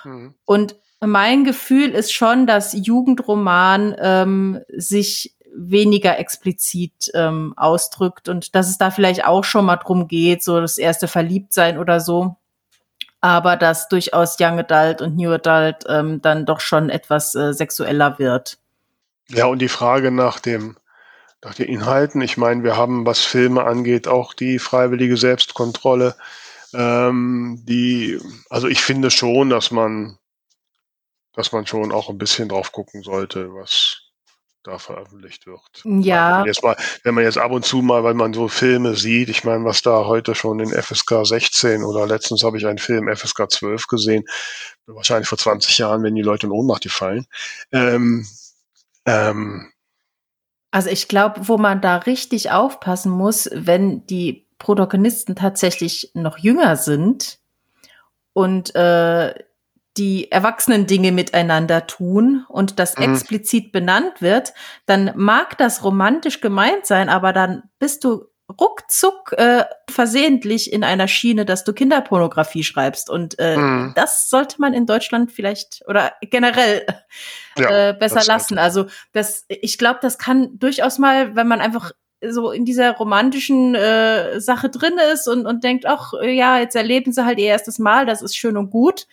Mhm. Und mein Gefühl ist schon, dass Jugendroman ähm, sich weniger explizit ähm, ausdrückt und dass es da vielleicht auch schon mal drum geht, so das erste Verliebtsein oder so aber dass durchaus Young Adult und New Adult ähm, dann doch schon etwas äh, sexueller wird. Ja, und die Frage nach dem nach den Inhalten. Ich meine, wir haben, was Filme angeht, auch die freiwillige Selbstkontrolle. Ähm, die, also ich finde schon, dass man, dass man schon auch ein bisschen drauf gucken sollte, was da veröffentlicht wird. Ja. Jetzt mal, wenn man jetzt ab und zu mal, weil man so Filme sieht, ich meine, was da heute schon in FSK 16 oder letztens habe ich einen Film FSK 12 gesehen, wahrscheinlich vor 20 Jahren, wenn die Leute in Ohnmacht fallen. Ähm, ähm, also ich glaube, wo man da richtig aufpassen muss, wenn die Protagonisten tatsächlich noch jünger sind und äh, die erwachsenen Dinge miteinander tun und das mhm. explizit benannt wird, dann mag das romantisch gemeint sein, aber dann bist du ruckzuck äh, versehentlich in einer Schiene, dass du Kinderpornografie schreibst. Und äh, mhm. das sollte man in Deutschland vielleicht oder generell ja, äh, besser lassen. Also das, ich glaube, das kann durchaus mal, wenn man einfach so in dieser romantischen äh, Sache drin ist und, und denkt, ach ja, jetzt erleben sie halt ihr erstes Mal, das ist schön und gut.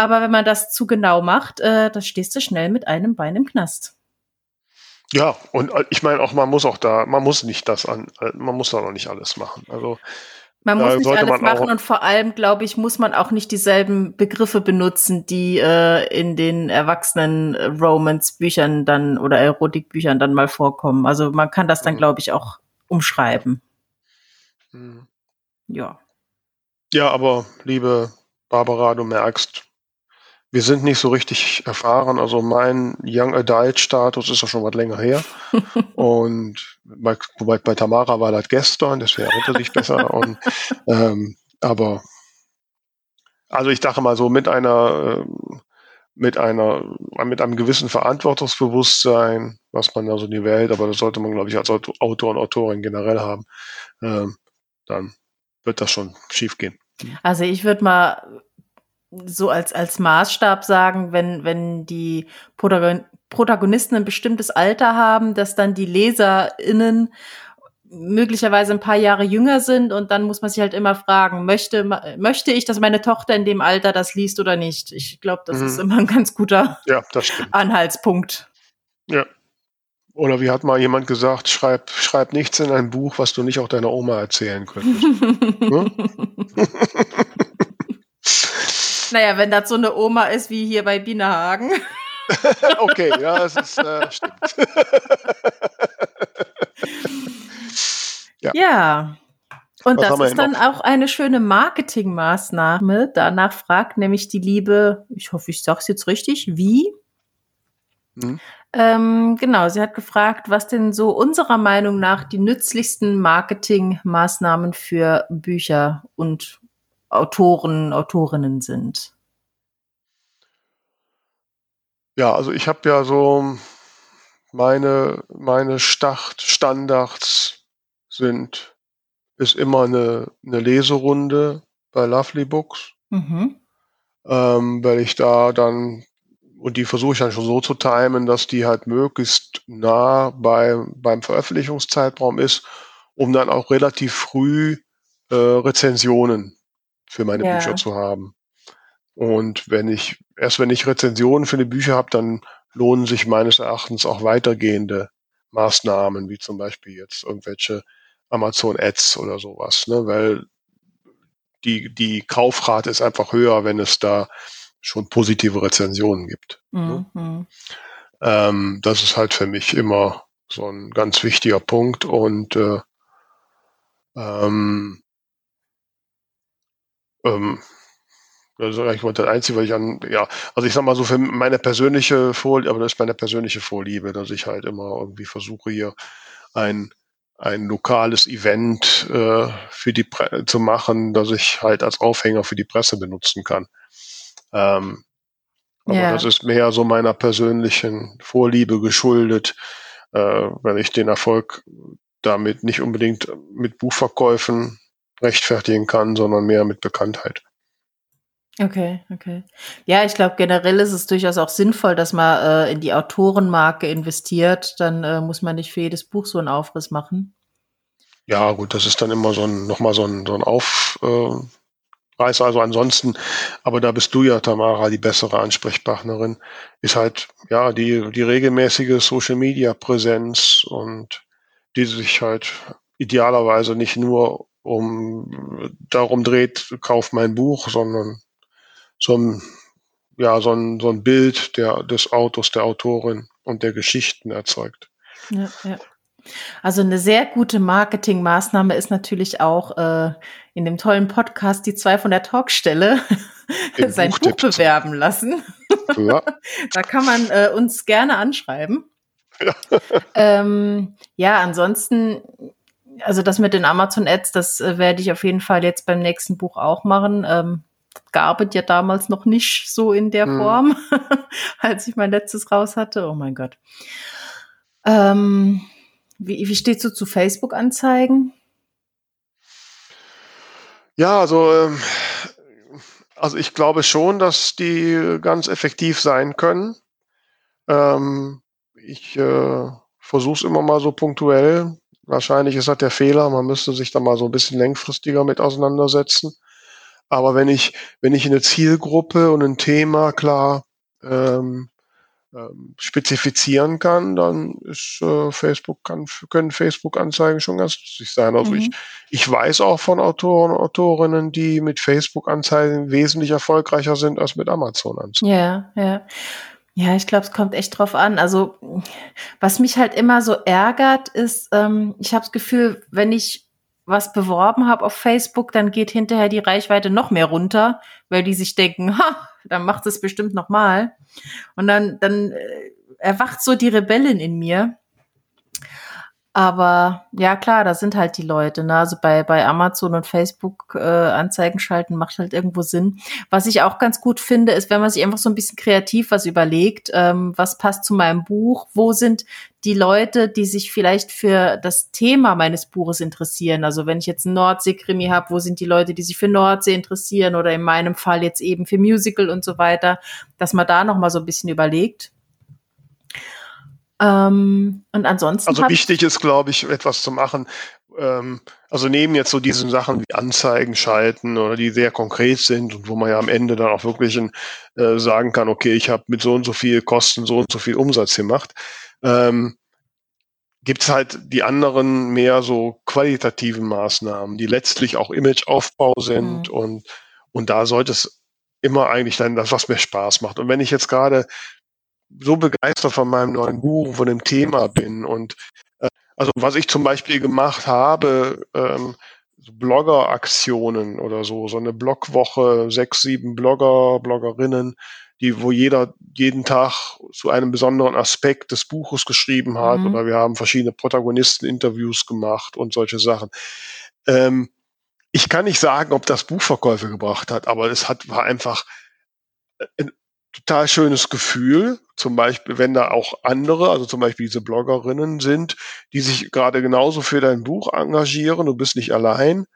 Aber wenn man das zu genau macht, äh, da stehst du schnell mit einem Bein im Knast. Ja, und äh, ich meine auch, man muss auch da, man muss nicht das an, äh, man muss da noch nicht alles machen. Also man muss nicht alles machen und vor allem, glaube ich, muss man auch nicht dieselben Begriffe benutzen, die äh, in den erwachsenen äh, Romance-Büchern dann oder Erotikbüchern dann mal vorkommen. Also man kann das dann, mhm. glaube ich, auch umschreiben. Mhm. Ja. Ja, aber liebe Barbara, du merkst, wir sind nicht so richtig erfahren. Also mein Young Adult Status ist ja schon was länger her. und bei, wobei bei Tamara war das gestern, deswegen erinnert sich besser. Und, ähm, aber also ich dachte mal so mit einer ähm, mit einer mit einem gewissen Verantwortungsbewusstsein, was man da so in die Welt, aber das sollte man glaube ich als Autor und Autorin generell haben, ähm, dann wird das schon schief gehen. Also ich würde mal so als, als Maßstab sagen, wenn, wenn die Protagonisten ein bestimmtes Alter haben, dass dann die LeserInnen möglicherweise ein paar Jahre jünger sind und dann muss man sich halt immer fragen, möchte, möchte ich, dass meine Tochter in dem Alter das liest oder nicht? Ich glaube, das mhm. ist immer ein ganz guter ja, Anhaltspunkt. Ja. Oder wie hat mal jemand gesagt, schreib, schreib nichts in ein Buch, was du nicht auch deiner Oma erzählen könntest. hm? Naja, wenn das so eine Oma ist wie hier bei Bienenhagen. okay, ja, es ist, äh, stimmt. ja. ja. Und Was das ist dann noch? auch eine schöne Marketingmaßnahme. Danach fragt nämlich die liebe, ich hoffe, ich sage es jetzt richtig, wie? Hm. Ähm, genau, sie hat gefragt, was denn so unserer Meinung nach die nützlichsten Marketingmaßnahmen für Bücher und Autoren, Autorinnen sind? Ja, also ich habe ja so meine, meine Startstandards sind, ist immer eine, eine Leserunde bei Lovely Books. Mhm. Ähm, weil ich da dann, und die versuche ich dann schon so zu timen, dass die halt möglichst nah bei, beim Veröffentlichungszeitraum ist, um dann auch relativ früh äh, Rezensionen für meine ja. Bücher zu haben. Und wenn ich, erst wenn ich Rezensionen für die Bücher habe, dann lohnen sich meines Erachtens auch weitergehende Maßnahmen, wie zum Beispiel jetzt irgendwelche Amazon Ads oder sowas, ne? weil die, die Kaufrate ist einfach höher, wenn es da schon positive Rezensionen gibt. Ne? Mhm. Ne? Ähm, das ist halt für mich immer so ein ganz wichtiger Punkt und äh, ähm, ähm, Das ist eigentlich das Einzige, was ich an, ja, also ich sag mal so für meine persönliche Vorliebe, aber das ist meine persönliche Vorliebe, dass ich halt immer irgendwie versuche hier ein, ein lokales Event äh, für die Pre zu machen, dass ich halt als Aufhänger für die Presse benutzen kann. Ähm, aber yeah. das ist mehr so meiner persönlichen Vorliebe geschuldet, äh, wenn ich den Erfolg damit nicht unbedingt mit Buchverkäufen rechtfertigen kann, sondern mehr mit Bekanntheit. Okay, okay. Ja, ich glaube, generell ist es durchaus auch sinnvoll, dass man äh, in die Autorenmarke investiert. Dann äh, muss man nicht für jedes Buch so einen Aufriss machen. Ja, gut, das ist dann immer so ein, nochmal so ein, so ein Aufreißer. Äh, also ansonsten, aber da bist du ja, Tamara, die bessere Ansprechpartnerin, ist halt, ja, die, die regelmäßige Social Media Präsenz und die sich halt idealerweise nicht nur um darum dreht, kauf mein Buch, sondern so ein, ja, so ein, so ein Bild der, des Autos, der Autorin und der Geschichten erzeugt. Ja, ja. Also eine sehr gute Marketingmaßnahme ist natürlich auch äh, in dem tollen Podcast die zwei von der Talkstelle sein Buch bewerben lassen. Ja. da kann man äh, uns gerne anschreiben. Ja. ähm, ja, ansonsten, also das mit den Amazon Ads, das äh, werde ich auf jeden Fall jetzt beim nächsten Buch auch machen. Ähm, gab es ja damals noch nicht so in der hm. Form, als ich mein letztes raus hatte. Oh mein Gott. Ähm, wie, wie stehst du zu Facebook-Anzeigen? Ja, also, ähm, also ich glaube schon, dass die ganz effektiv sein können. Ähm, ich äh, versuche es immer mal so punktuell. Wahrscheinlich ist das der Fehler. Man müsste sich da mal so ein bisschen längfristiger mit auseinandersetzen. Aber wenn ich, wenn ich eine Zielgruppe und ein Thema klar ähm, ähm, spezifizieren kann, dann ist äh, Facebook kann, können Facebook-Anzeigen schon ganz lustig sein. Also mhm. ich, ich weiß auch von Autoren und Autorinnen, die mit Facebook-Anzeigen wesentlich erfolgreicher sind als mit Amazon-Anzeigen. Ja, ja. Ja, ich glaube, es kommt echt drauf an. Also was mich halt immer so ärgert, ist, ähm, ich habe das Gefühl, wenn ich was beworben habe auf Facebook, dann geht hinterher die Reichweite noch mehr runter, weil die sich denken, ha, dann macht es bestimmt noch mal. Und dann, dann äh, erwacht so die Rebellin in mir. Aber ja, klar, da sind halt die Leute. Ne? Also bei, bei Amazon und Facebook äh, Anzeigen schalten macht halt irgendwo Sinn. Was ich auch ganz gut finde, ist, wenn man sich einfach so ein bisschen kreativ was überlegt, ähm, was passt zu meinem Buch, wo sind die Leute, die sich vielleicht für das Thema meines Buches interessieren. Also wenn ich jetzt einen Nordsee-Krimi habe, wo sind die Leute, die sich für Nordsee interessieren oder in meinem Fall jetzt eben für Musical und so weiter, dass man da noch mal so ein bisschen überlegt. Ähm, und ansonsten. Also wichtig ist, glaube ich, etwas zu machen. Ähm, also neben jetzt so diesen Sachen wie Anzeigen schalten oder die sehr konkret sind und wo man ja am Ende dann auch wirklich ein, äh, sagen kann, okay, ich habe mit so und so viel Kosten so und so viel Umsatz gemacht. Ähm, gibt es halt die anderen mehr so qualitativen Maßnahmen, die letztlich auch Imageaufbau sind mhm. und, und da sollte es immer eigentlich dann das, was mir Spaß macht. Und wenn ich jetzt gerade so begeistert von meinem neuen Buch, von dem Thema bin. Und äh, also was ich zum Beispiel gemacht habe, ähm, so Blogger-Aktionen oder so, so eine Blogwoche, sechs, sieben Blogger, Bloggerinnen, die, wo jeder jeden Tag zu einem besonderen Aspekt des Buches geschrieben hat, mhm. oder wir haben verschiedene Protagonisten-Interviews gemacht und solche Sachen. Ähm, ich kann nicht sagen, ob das Buchverkäufe gebracht hat, aber es hat, war einfach ein total schönes Gefühl. Zum Beispiel, wenn da auch andere, also zum Beispiel diese Bloggerinnen sind, die sich gerade genauso für dein Buch engagieren. Du bist nicht allein.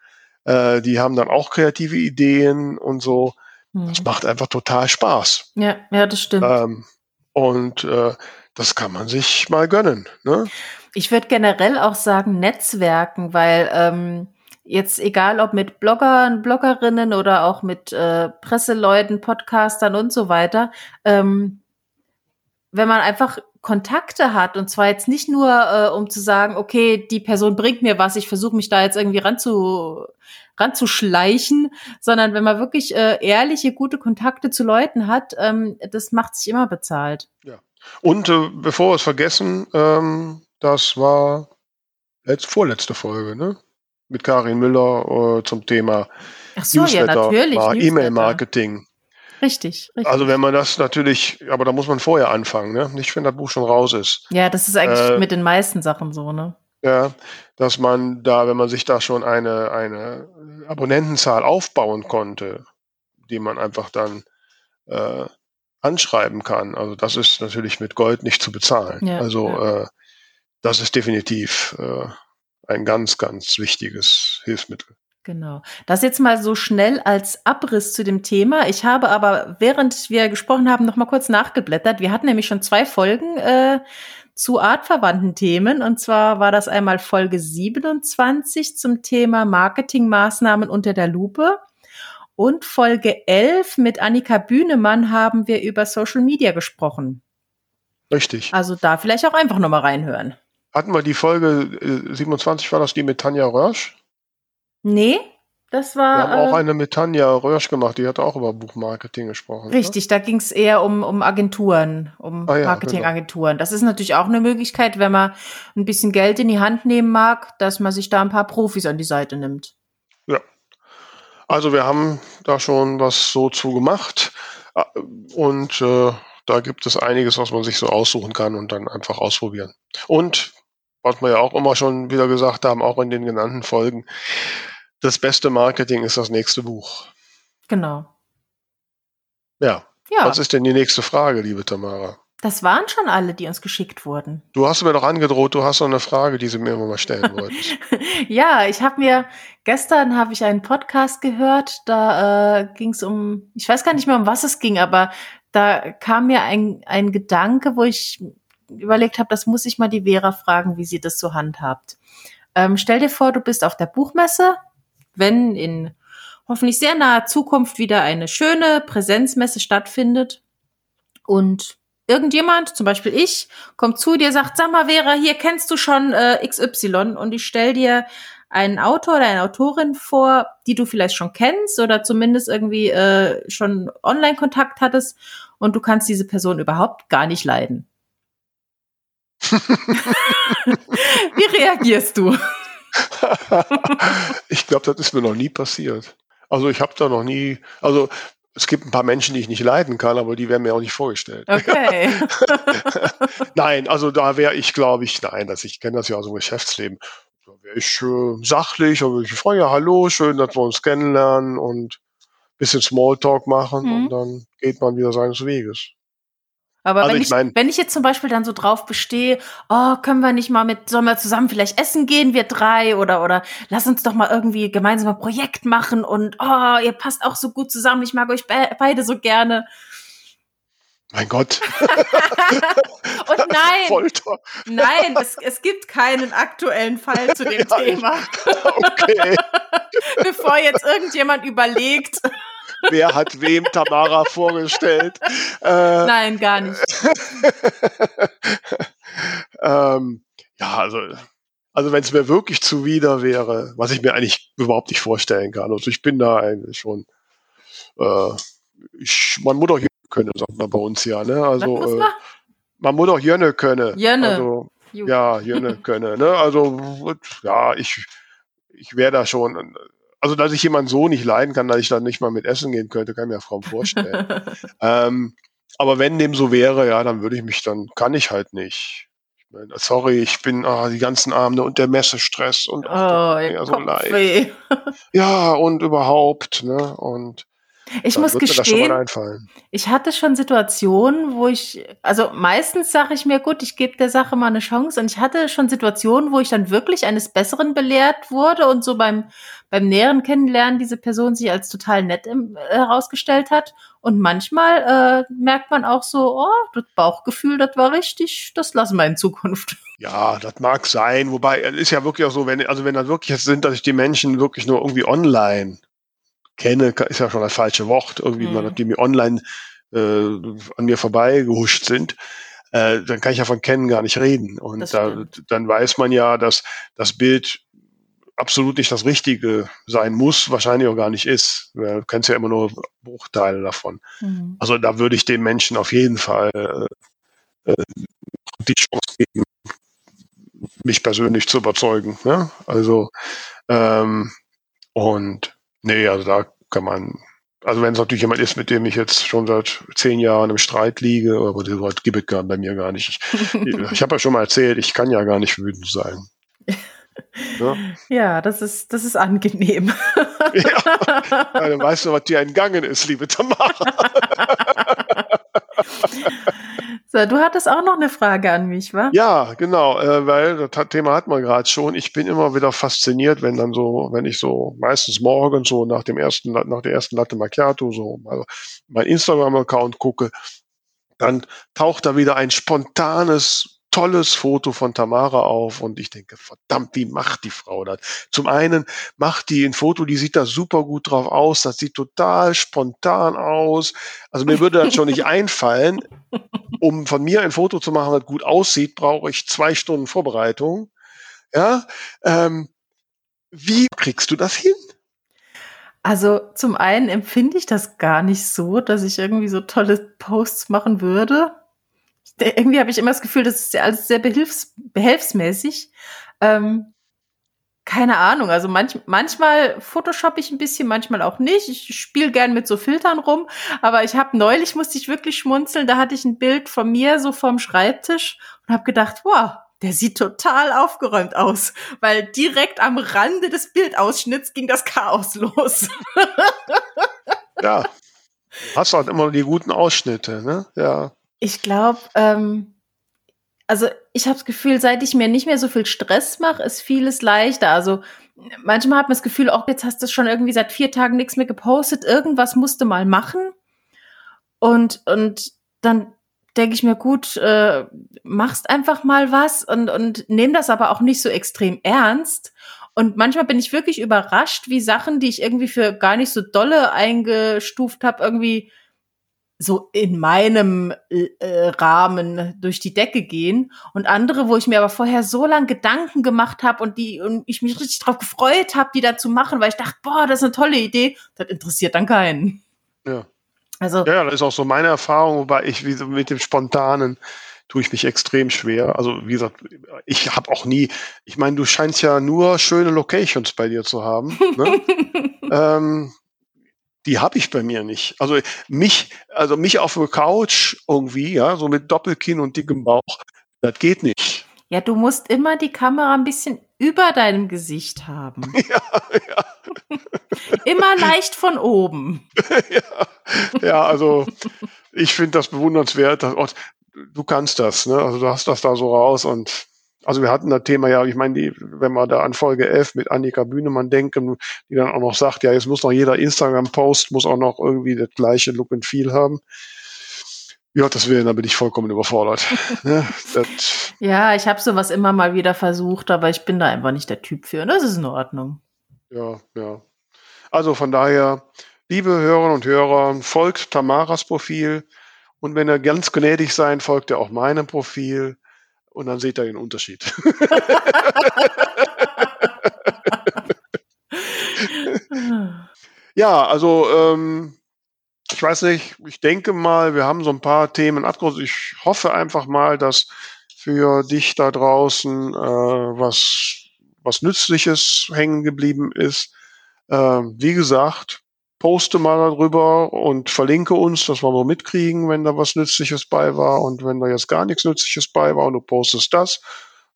Äh, die haben dann auch kreative Ideen und so. Hm. Das macht einfach total Spaß. Ja, ja, das stimmt. Ähm, und äh, das kann man sich mal gönnen. Ne? Ich würde generell auch sagen Netzwerken, weil ähm, Jetzt egal ob mit Bloggern, Bloggerinnen oder auch mit äh, Presseleuten, Podcastern und so weiter. Ähm, wenn man einfach Kontakte hat und zwar jetzt nicht nur, äh, um zu sagen, okay, die Person bringt mir was, ich versuche mich da jetzt irgendwie ranzu, ranzuschleichen, sondern wenn man wirklich äh, ehrliche, gute Kontakte zu Leuten hat, ähm, das macht sich immer bezahlt. Ja. Und äh, bevor wir es vergessen, ähm, das war jetzt vorletzte Folge, ne? Mit Karin Müller äh, zum Thema so, Newsletter, ja. E-Mail-Marketing. Richtig, richtig. Also wenn man das natürlich, aber da muss man vorher anfangen, ne? Nicht wenn das Buch schon raus ist. Ja, das ist eigentlich äh, mit den meisten Sachen so, ne? Ja, dass man da, wenn man sich da schon eine, eine Abonnentenzahl aufbauen konnte, die man einfach dann äh, anschreiben kann. Also das ist natürlich mit Gold nicht zu bezahlen. Ja, also ja. Äh, das ist definitiv äh, ein ganz, ganz wichtiges Hilfsmittel. Genau. Das jetzt mal so schnell als Abriss zu dem Thema. Ich habe aber, während wir gesprochen haben, noch mal kurz nachgeblättert. Wir hatten nämlich schon zwei Folgen äh, zu artverwandten Themen. Und zwar war das einmal Folge 27 zum Thema Marketingmaßnahmen unter der Lupe. Und Folge 11 mit Annika Bühnemann haben wir über Social Media gesprochen. Richtig. Also da vielleicht auch einfach nochmal reinhören. Hatten wir die Folge äh, 27, war das die mit Tanja Rösch? Nee, das war. Wir haben auch äh, eine mit Tanja Rösch gemacht, die hat auch über Buchmarketing gesprochen. Ne? Richtig, ne? da ging es eher um, um Agenturen, um ah, ja, Marketingagenturen. Genau. Das ist natürlich auch eine Möglichkeit, wenn man ein bisschen Geld in die Hand nehmen mag, dass man sich da ein paar Profis an die Seite nimmt. Ja. Also wir haben da schon was so zu gemacht äh, und äh, da gibt es einiges, was man sich so aussuchen kann und dann einfach ausprobieren. Und was wir ja auch immer schon wieder gesagt haben, auch in den genannten Folgen, das beste Marketing ist das nächste Buch. Genau. Ja. ja. Was ist denn die nächste Frage, liebe Tamara? Das waren schon alle, die uns geschickt wurden. Du hast mir doch angedroht, du hast noch eine Frage, die sie mir immer mal stellen wolltest. ja, ich habe mir gestern habe ich einen Podcast gehört, da äh, ging es um, ich weiß gar nicht mehr um was es ging, aber da kam mir ein, ein Gedanke, wo ich überlegt habe, das muss ich mal die Vera fragen, wie sie das so handhabt. Ähm, stell dir vor, du bist auf der Buchmesse wenn in hoffentlich sehr naher Zukunft wieder eine schöne Präsenzmesse stattfindet und irgendjemand, zum Beispiel ich, kommt zu dir, sagt, sag mal, Vera, hier kennst du schon äh, XY und ich stell dir einen Autor oder eine Autorin vor, die du vielleicht schon kennst oder zumindest irgendwie äh, schon Online-Kontakt hattest und du kannst diese Person überhaupt gar nicht leiden. Wie reagierst du? ich glaube, das ist mir noch nie passiert. Also ich habe da noch nie, also es gibt ein paar Menschen, die ich nicht leiden kann, aber die werden mir auch nicht vorgestellt. Okay. nein, also da wäre ich, glaube ich, nein, dass ich kenne das ja aus dem Geschäftsleben. Da wäre ich äh, sachlich und würde ich freuen, ja, hallo, schön, dass wir uns kennenlernen und ein bisschen Smalltalk machen mhm. und dann geht man wieder seines Weges. Aber also wenn, ich, mein, wenn ich jetzt zum Beispiel dann so drauf bestehe, oh, können wir nicht mal mit, sollen wir zusammen vielleicht essen gehen, wir drei, oder, oder lass uns doch mal irgendwie gemeinsam ein Projekt machen und oh, ihr passt auch so gut zusammen, ich mag euch be beide so gerne. Mein Gott. und nein, Folter. nein, es, es gibt keinen aktuellen Fall zu dem ja, Thema. okay. Bevor jetzt irgendjemand überlegt, wer hat wem Tamara vorgestellt. Äh, Nein, gar nicht. ähm, ja, also, also wenn es mir wirklich zuwider wäre, was ich mir eigentlich überhaupt nicht vorstellen kann. Also ich bin da eigentlich schon, äh, ich, man muss doch Jönne können, sagt man bei uns ja. Ne? Also äh, man muss doch Jönne können. Jönne. Also, ja, Jönne können. Ne? Also ja, ich, ich wäre da schon also dass ich jemanden so nicht leiden kann, dass ich dann nicht mal mit essen gehen könnte, kann ich mir kaum vorstellen. ähm, aber wenn dem so wäre, ja, dann würde ich mich, dann kann ich halt nicht. Ich meine, sorry, ich bin ah, die ganzen Abende und der Messestress und ach, oh, ja so leid. Ja, und überhaupt, ne? Und ich muss gestehen, ich hatte schon Situationen, wo ich, also meistens sage ich mir, gut, ich gebe der Sache mal eine Chance und ich hatte schon Situationen, wo ich dann wirklich eines Besseren belehrt wurde und so beim, beim näheren Kennenlernen diese Person sich als total nett im, äh, herausgestellt hat. Und manchmal äh, merkt man auch so, oh, das Bauchgefühl, das war richtig, das lassen wir in Zukunft. Ja, das mag sein, wobei es ist ja wirklich auch so, wenn, also wenn das wirklich jetzt sind, dass ich die Menschen wirklich nur irgendwie online kenne, ist ja schon das falsche Wort, irgendwie, mhm. man, die mir online äh, an mir vorbeigehuscht sind, äh, dann kann ich ja von kennen gar nicht reden. Und da, dann weiß man ja, dass das Bild absolut nicht das Richtige sein muss, wahrscheinlich auch gar nicht ist. Du kennst ja immer nur Bruchteile davon. Mhm. Also da würde ich den Menschen auf jeden Fall äh, äh die Chance geben, mich persönlich zu überzeugen. Ne? Also ähm, und Nee, also da kann man Also wenn es natürlich jemand ist, mit dem ich jetzt schon seit zehn Jahren im Streit liege, aber das Wort gibt es gar bei mir gar nicht. Ich, ich habe ja schon mal erzählt, ich kann ja gar nicht wütend sein. Ja, ja das, ist, das ist angenehm. Ja, ja dann weißt du, was dir entgangen ist, liebe Tamara. So, du hattest auch noch eine Frage an mich, wa? Ja, genau, äh, weil das Thema hat man gerade schon. Ich bin immer wieder fasziniert, wenn dann so, wenn ich so meistens morgens so nach dem ersten, nach der ersten Latte Macchiato so also mein Instagram-Account gucke, dann taucht da wieder ein spontanes tolles Foto von Tamara auf und ich denke, verdammt, wie macht die Frau das? Zum einen macht die ein Foto, die sieht da super gut drauf aus, das sieht total spontan aus. Also mir würde das schon nicht einfallen. Um von mir ein Foto zu machen, das gut aussieht, brauche ich zwei Stunden Vorbereitung. Ja, ähm, wie kriegst du das hin? Also zum einen empfinde ich das gar nicht so, dass ich irgendwie so tolle Posts machen würde irgendwie habe ich immer das Gefühl, das ist ja alles sehr behilfs behelfsmäßig. Ähm, keine Ahnung, also manch, manchmal Photoshop ich ein bisschen, manchmal auch nicht. Ich spiele gern mit so Filtern rum, aber ich habe neulich musste ich wirklich schmunzeln, da hatte ich ein Bild von mir so vorm Schreibtisch und habe gedacht, wow, der sieht total aufgeräumt aus, weil direkt am Rande des Bildausschnitts ging das Chaos los. ja. Hast halt immer die guten Ausschnitte, ne? Ja. Ich glaube, ähm, also ich habe das Gefühl, seit ich mir nicht mehr so viel Stress mache, ist vieles leichter. Also manchmal hat man das Gefühl, auch jetzt hast du schon irgendwie seit vier Tagen nichts mehr gepostet, irgendwas musste mal machen. Und, und dann denke ich mir, gut, äh, machst einfach mal was und, und nehm das aber auch nicht so extrem ernst. Und manchmal bin ich wirklich überrascht, wie Sachen, die ich irgendwie für gar nicht so dolle eingestuft habe, irgendwie so in meinem äh, Rahmen durch die Decke gehen und andere, wo ich mir aber vorher so lange Gedanken gemacht habe und die und ich mich richtig drauf gefreut habe, die da zu machen, weil ich dachte, boah, das ist eine tolle Idee, das interessiert dann keinen. Ja. Also ja, das ist auch so meine Erfahrung, wobei ich wie so mit dem spontanen tue ich mich extrem schwer. Also wie gesagt, ich habe auch nie, ich meine, du scheinst ja nur schöne Locations bei dir zu haben. Ne? ähm, die habe ich bei mir nicht. Also mich, also mich auf der Couch irgendwie, ja, so mit Doppelkinn und dickem Bauch, das geht nicht. Ja, du musst immer die Kamera ein bisschen über deinem Gesicht haben. Ja, ja. immer leicht von oben. ja, ja, also ich finde das bewundernswert. Dass, oh, du kannst das, ne? Also du hast das da so raus und also wir hatten das Thema ja, ich meine, die, wenn wir da an Folge 11 mit Annika Bühnemann denken, die dann auch noch sagt, ja, jetzt muss noch jeder Instagram-Post, muss auch noch irgendwie das gleiche Look and Feel haben. Ja, das wäre, da bin ich vollkommen überfordert. ja, ja, ich habe sowas immer mal wieder versucht, aber ich bin da einfach nicht der Typ für. Das ist in Ordnung. Ja, ja. Also von daher, liebe Hörerinnen und Hörer, folgt Tamaras Profil und wenn ihr ganz gnädig seid, folgt ihr auch meinem Profil und dann seht ihr den Unterschied. ja, also ähm, ich weiß nicht, ich denke mal, wir haben so ein paar Themen abgerundet. Ich hoffe einfach mal, dass für dich da draußen äh, was, was Nützliches hängen geblieben ist. Äh, wie gesagt, poste mal darüber und verlinke uns, dass wir mal mitkriegen, wenn da was Nützliches bei war. Und wenn da jetzt gar nichts Nützliches bei war und du postest das,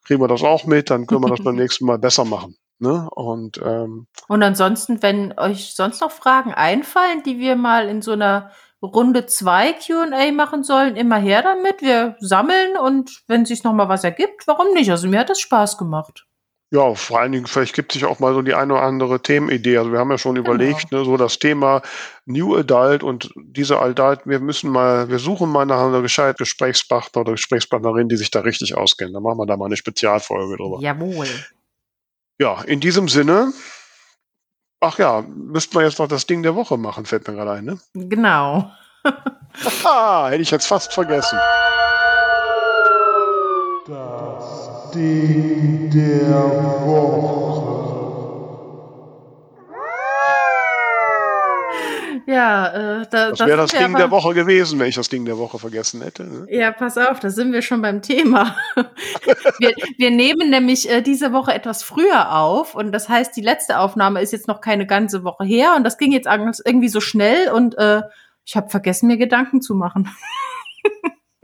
kriegen wir das auch mit, dann können wir das beim nächsten Mal besser machen. Ne? Und, ähm, und ansonsten, wenn euch sonst noch Fragen einfallen, die wir mal in so einer Runde 2 QA machen sollen, immer her damit. Wir sammeln und wenn sich noch mal was ergibt, warum nicht? Also mir hat das Spaß gemacht. Ja, vor allen Dingen, vielleicht gibt sich auch mal so die eine oder andere Themenidee. Also wir haben ja schon genau. überlegt, ne, so das Thema New Adult und diese Adult, wir müssen mal, wir suchen mal nach einer gescheiten Gesprächspartner oder Gesprächspartnerin, die sich da richtig auskennen. Dann machen wir da mal eine Spezialfolge drüber. Jawohl. Ja, in diesem Sinne, ach ja, müssten wir jetzt noch das Ding der Woche machen, fällt mir gerade ein, ne? Genau. Aha, hätte ich jetzt fast vergessen. Ding der Woche. Ja, äh, da, das wäre das Ding der Woche gewesen, wenn ich das Ding der Woche vergessen hätte. Ne? Ja, pass auf, da sind wir schon beim Thema. wir, wir, nehmen nämlich äh, diese Woche etwas früher auf und das heißt, die letzte Aufnahme ist jetzt noch keine ganze Woche her und das ging jetzt irgendwie so schnell und äh, ich habe vergessen, mir Gedanken zu machen.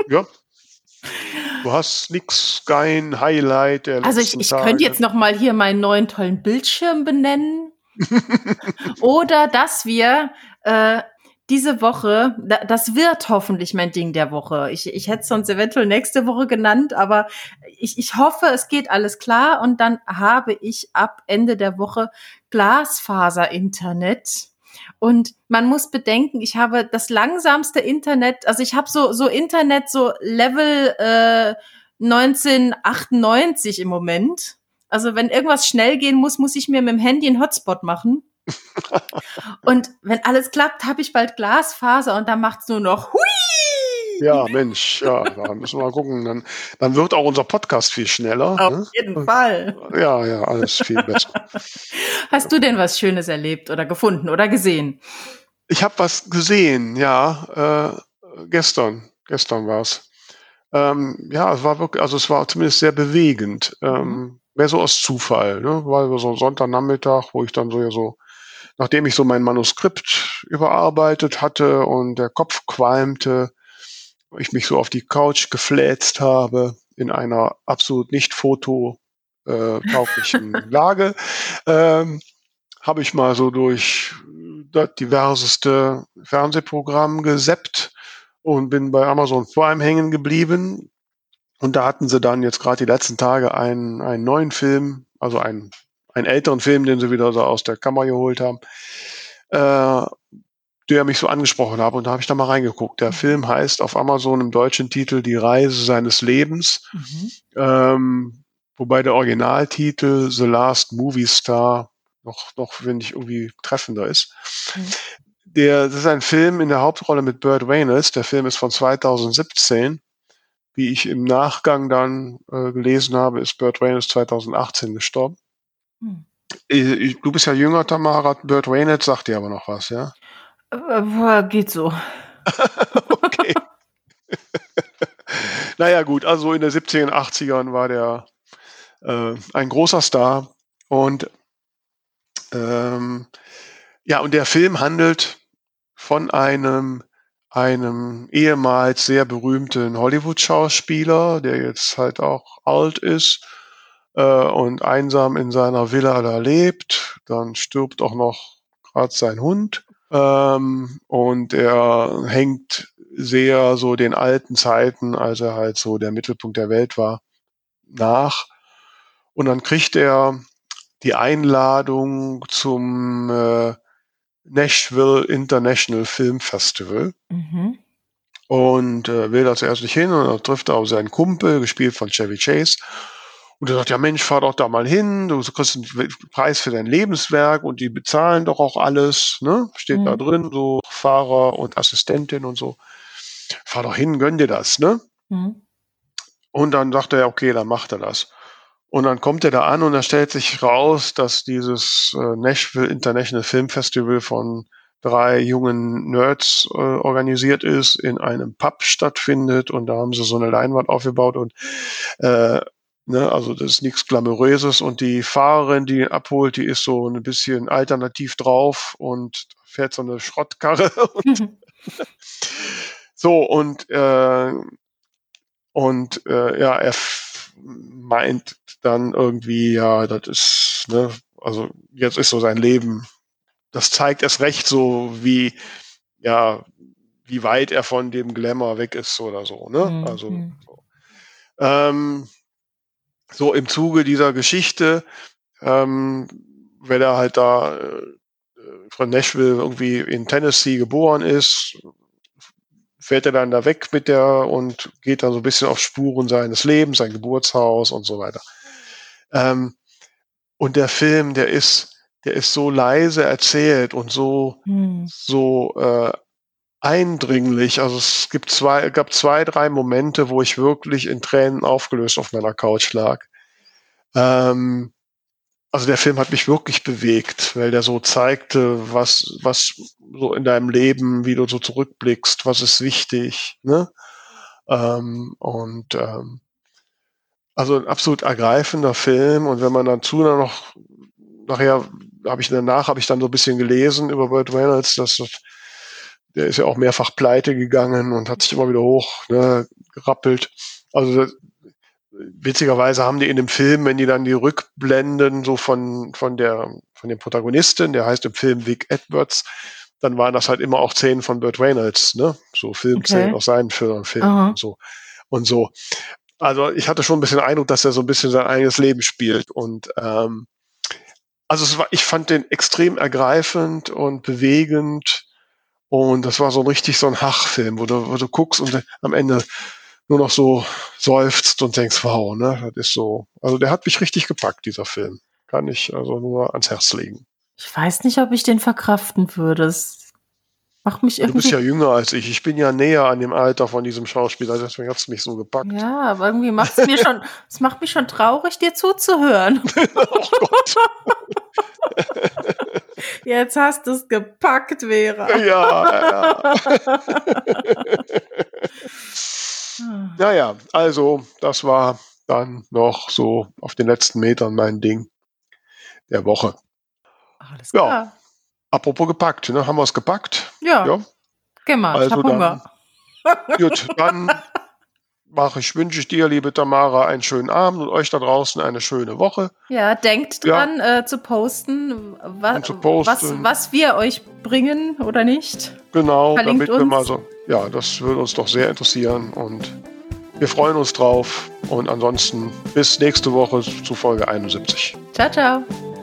ja, Du hast nix, kein Highlight der Also ich, ich könnte jetzt noch mal hier meinen neuen tollen Bildschirm benennen. Oder dass wir äh, diese Woche, das wird hoffentlich mein Ding der Woche. Ich, ich hätte es sonst eventuell nächste Woche genannt, aber ich, ich hoffe, es geht alles klar und dann habe ich ab Ende der Woche Glasfaser-Internet. Und man muss bedenken, ich habe das langsamste Internet, also ich habe so, so Internet, so Level äh, 1998 im Moment. Also wenn irgendwas schnell gehen muss, muss ich mir mit dem Handy einen Hotspot machen. und wenn alles klappt, habe ich bald Glasfaser und dann macht's nur noch hui ja, Mensch, ja, da müssen wir mal gucken. Dann, dann wird auch unser Podcast viel schneller. Auf ne? jeden Fall. Ja, ja, alles viel besser. Hast du denn was Schönes erlebt oder gefunden oder gesehen? Ich habe was gesehen, ja. Äh, gestern, gestern war's. Ähm, ja, es war wirklich, also es war zumindest sehr bewegend. Ähm, mhm. mehr so aus Zufall, ne? Weil so Sonntagnachmittag, wo ich dann so ja so nachdem ich so mein Manuskript überarbeitet hatte und der Kopf qualmte, ich mich so auf die Couch gefläzt habe in einer absolut nicht fototauglichen Lage, ähm, habe ich mal so durch das diverseste Fernsehprogramm geseppt und bin bei Amazon Prime hängen geblieben. Und da hatten sie dann jetzt gerade die letzten Tage einen, einen neuen Film, also einen, einen älteren Film, den sie wieder so aus der Kammer geholt haben. Äh, der mich so angesprochen hat. Und da habe ich da mal reingeguckt. Der mhm. Film heißt auf Amazon im deutschen Titel Die Reise seines Lebens. Mhm. Ähm, wobei der Originaltitel The Last Movie Star noch, noch finde ich, irgendwie treffender ist. Mhm. Der, das ist ein Film in der Hauptrolle mit Burt Reynolds. Der Film ist von 2017. Wie ich im Nachgang dann äh, gelesen habe, ist Burt Reynolds 2018 gestorben. Mhm. Ich, du bist ja jünger, Tamara. Burt Reynolds sagt dir aber noch was, ja? Äh, geht so. okay. naja, gut, also in den 70er und 80ern war der äh, ein großer Star. Und ähm, ja, und der Film handelt von einem, einem ehemals sehr berühmten Hollywood-Schauspieler, der jetzt halt auch alt ist äh, und einsam in seiner Villa da lebt. Dann stirbt auch noch gerade sein Hund. Ähm, und er hängt sehr so den alten Zeiten, als er halt so der Mittelpunkt der Welt war, nach. Und dann kriegt er die Einladung zum äh, Nashville International Film Festival. Mhm. Und äh, will da zuerst nicht hin und dann trifft er auf seinen Kumpel, gespielt von Chevy Chase. Und er sagt, ja Mensch, fahr doch da mal hin, du kriegst einen Preis für dein Lebenswerk und die bezahlen doch auch alles, ne? Steht mhm. da drin, so Fahrer und Assistentin und so. Fahr doch hin, gönn dir das, ne? Mhm. Und dann sagt er, okay, dann macht er das. Und dann kommt er da an und da stellt sich raus, dass dieses äh, Nashville International Film Festival von drei jungen Nerds äh, organisiert ist, in einem Pub stattfindet und da haben sie so eine Leinwand aufgebaut und äh, Ne, also das ist nichts Glamouröses und die Fahrerin, die ihn abholt, die ist so ein bisschen alternativ drauf und fährt so eine Schrottkarre. Und so und äh, und äh, ja, er meint dann irgendwie, ja, das ist, ne, also jetzt ist so sein Leben. Das zeigt es recht so, wie ja, wie weit er von dem Glamour weg ist oder so, ne? Mhm. Also so. Ähm, so im Zuge dieser Geschichte, ähm, wenn er halt da äh, von Nashville irgendwie in Tennessee geboren ist, fährt er dann da weg mit der und geht dann so ein bisschen auf Spuren seines Lebens, sein Geburtshaus und so weiter. Ähm, und der Film, der ist, der ist so leise erzählt und so, hm. so äh, eindringlich. Also es gibt zwei, gab zwei, drei Momente, wo ich wirklich in Tränen aufgelöst auf meiner Couch lag. Ähm, also der Film hat mich wirklich bewegt, weil der so zeigte, was, was so in deinem Leben, wie du so zurückblickst, was ist wichtig, ne? Ähm, und ähm, also ein absolut ergreifender Film. Und wenn man dazu dann noch, nachher habe ich danach habe ich dann so ein bisschen gelesen über Burt Reynolds, dass der ist ja auch mehrfach pleite gegangen und hat sich immer wieder hoch ne, gerappelt. Also witzigerweise haben die in dem Film, wenn die dann die Rückblenden so von, von der, von dem Protagonisten, der heißt im Film Vic Edwards, dann waren das halt immer auch Szenen von Burt Reynolds, ne? So Filmszenen okay. aus seinen Filmen, Filmen und so. Und so. Also ich hatte schon ein bisschen Eindruck, dass er so ein bisschen sein eigenes Leben spielt. Und ähm, also es war, ich fand den extrem ergreifend und bewegend. Und das war so richtig so ein Hachfilm, wo du, wo du guckst und am Ende nur noch so seufzt und denkst, wow, ne, das ist so. Also der hat mich richtig gepackt, dieser Film. Kann ich also nur ans Herz legen. Ich weiß nicht, ob ich den verkraften würde. Es macht mich irgendwie. Du bist ja jünger als ich. Ich bin ja näher an dem Alter von diesem Schauspieler, deswegen hat es mich so gepackt. Ja, aber irgendwie macht es mir schon, es macht mich schon traurig, dir zuzuhören. oh Gott. Jetzt hast du es gepackt, Vera. Ja, ja. naja, also das war dann noch so auf den letzten Metern mein Ding der Woche. Alles klar. Ja. Apropos gepackt, ne? Haben wir es gepackt? Ja. ja. Geh mal, also ich hab Hunger. gut, dann mache ich, wünsche ich dir, liebe Tamara, einen schönen Abend und euch da draußen eine schöne Woche. Ja, denkt dran ja. Äh, zu, posten, wa zu, posten, Was, was wir euch bringen oder nicht. Genau, Verlinkt damit uns. wir mal so. Ja, das würde uns doch sehr interessieren und wir freuen uns drauf. Und ansonsten bis nächste Woche zu Folge 71. Ciao, ciao.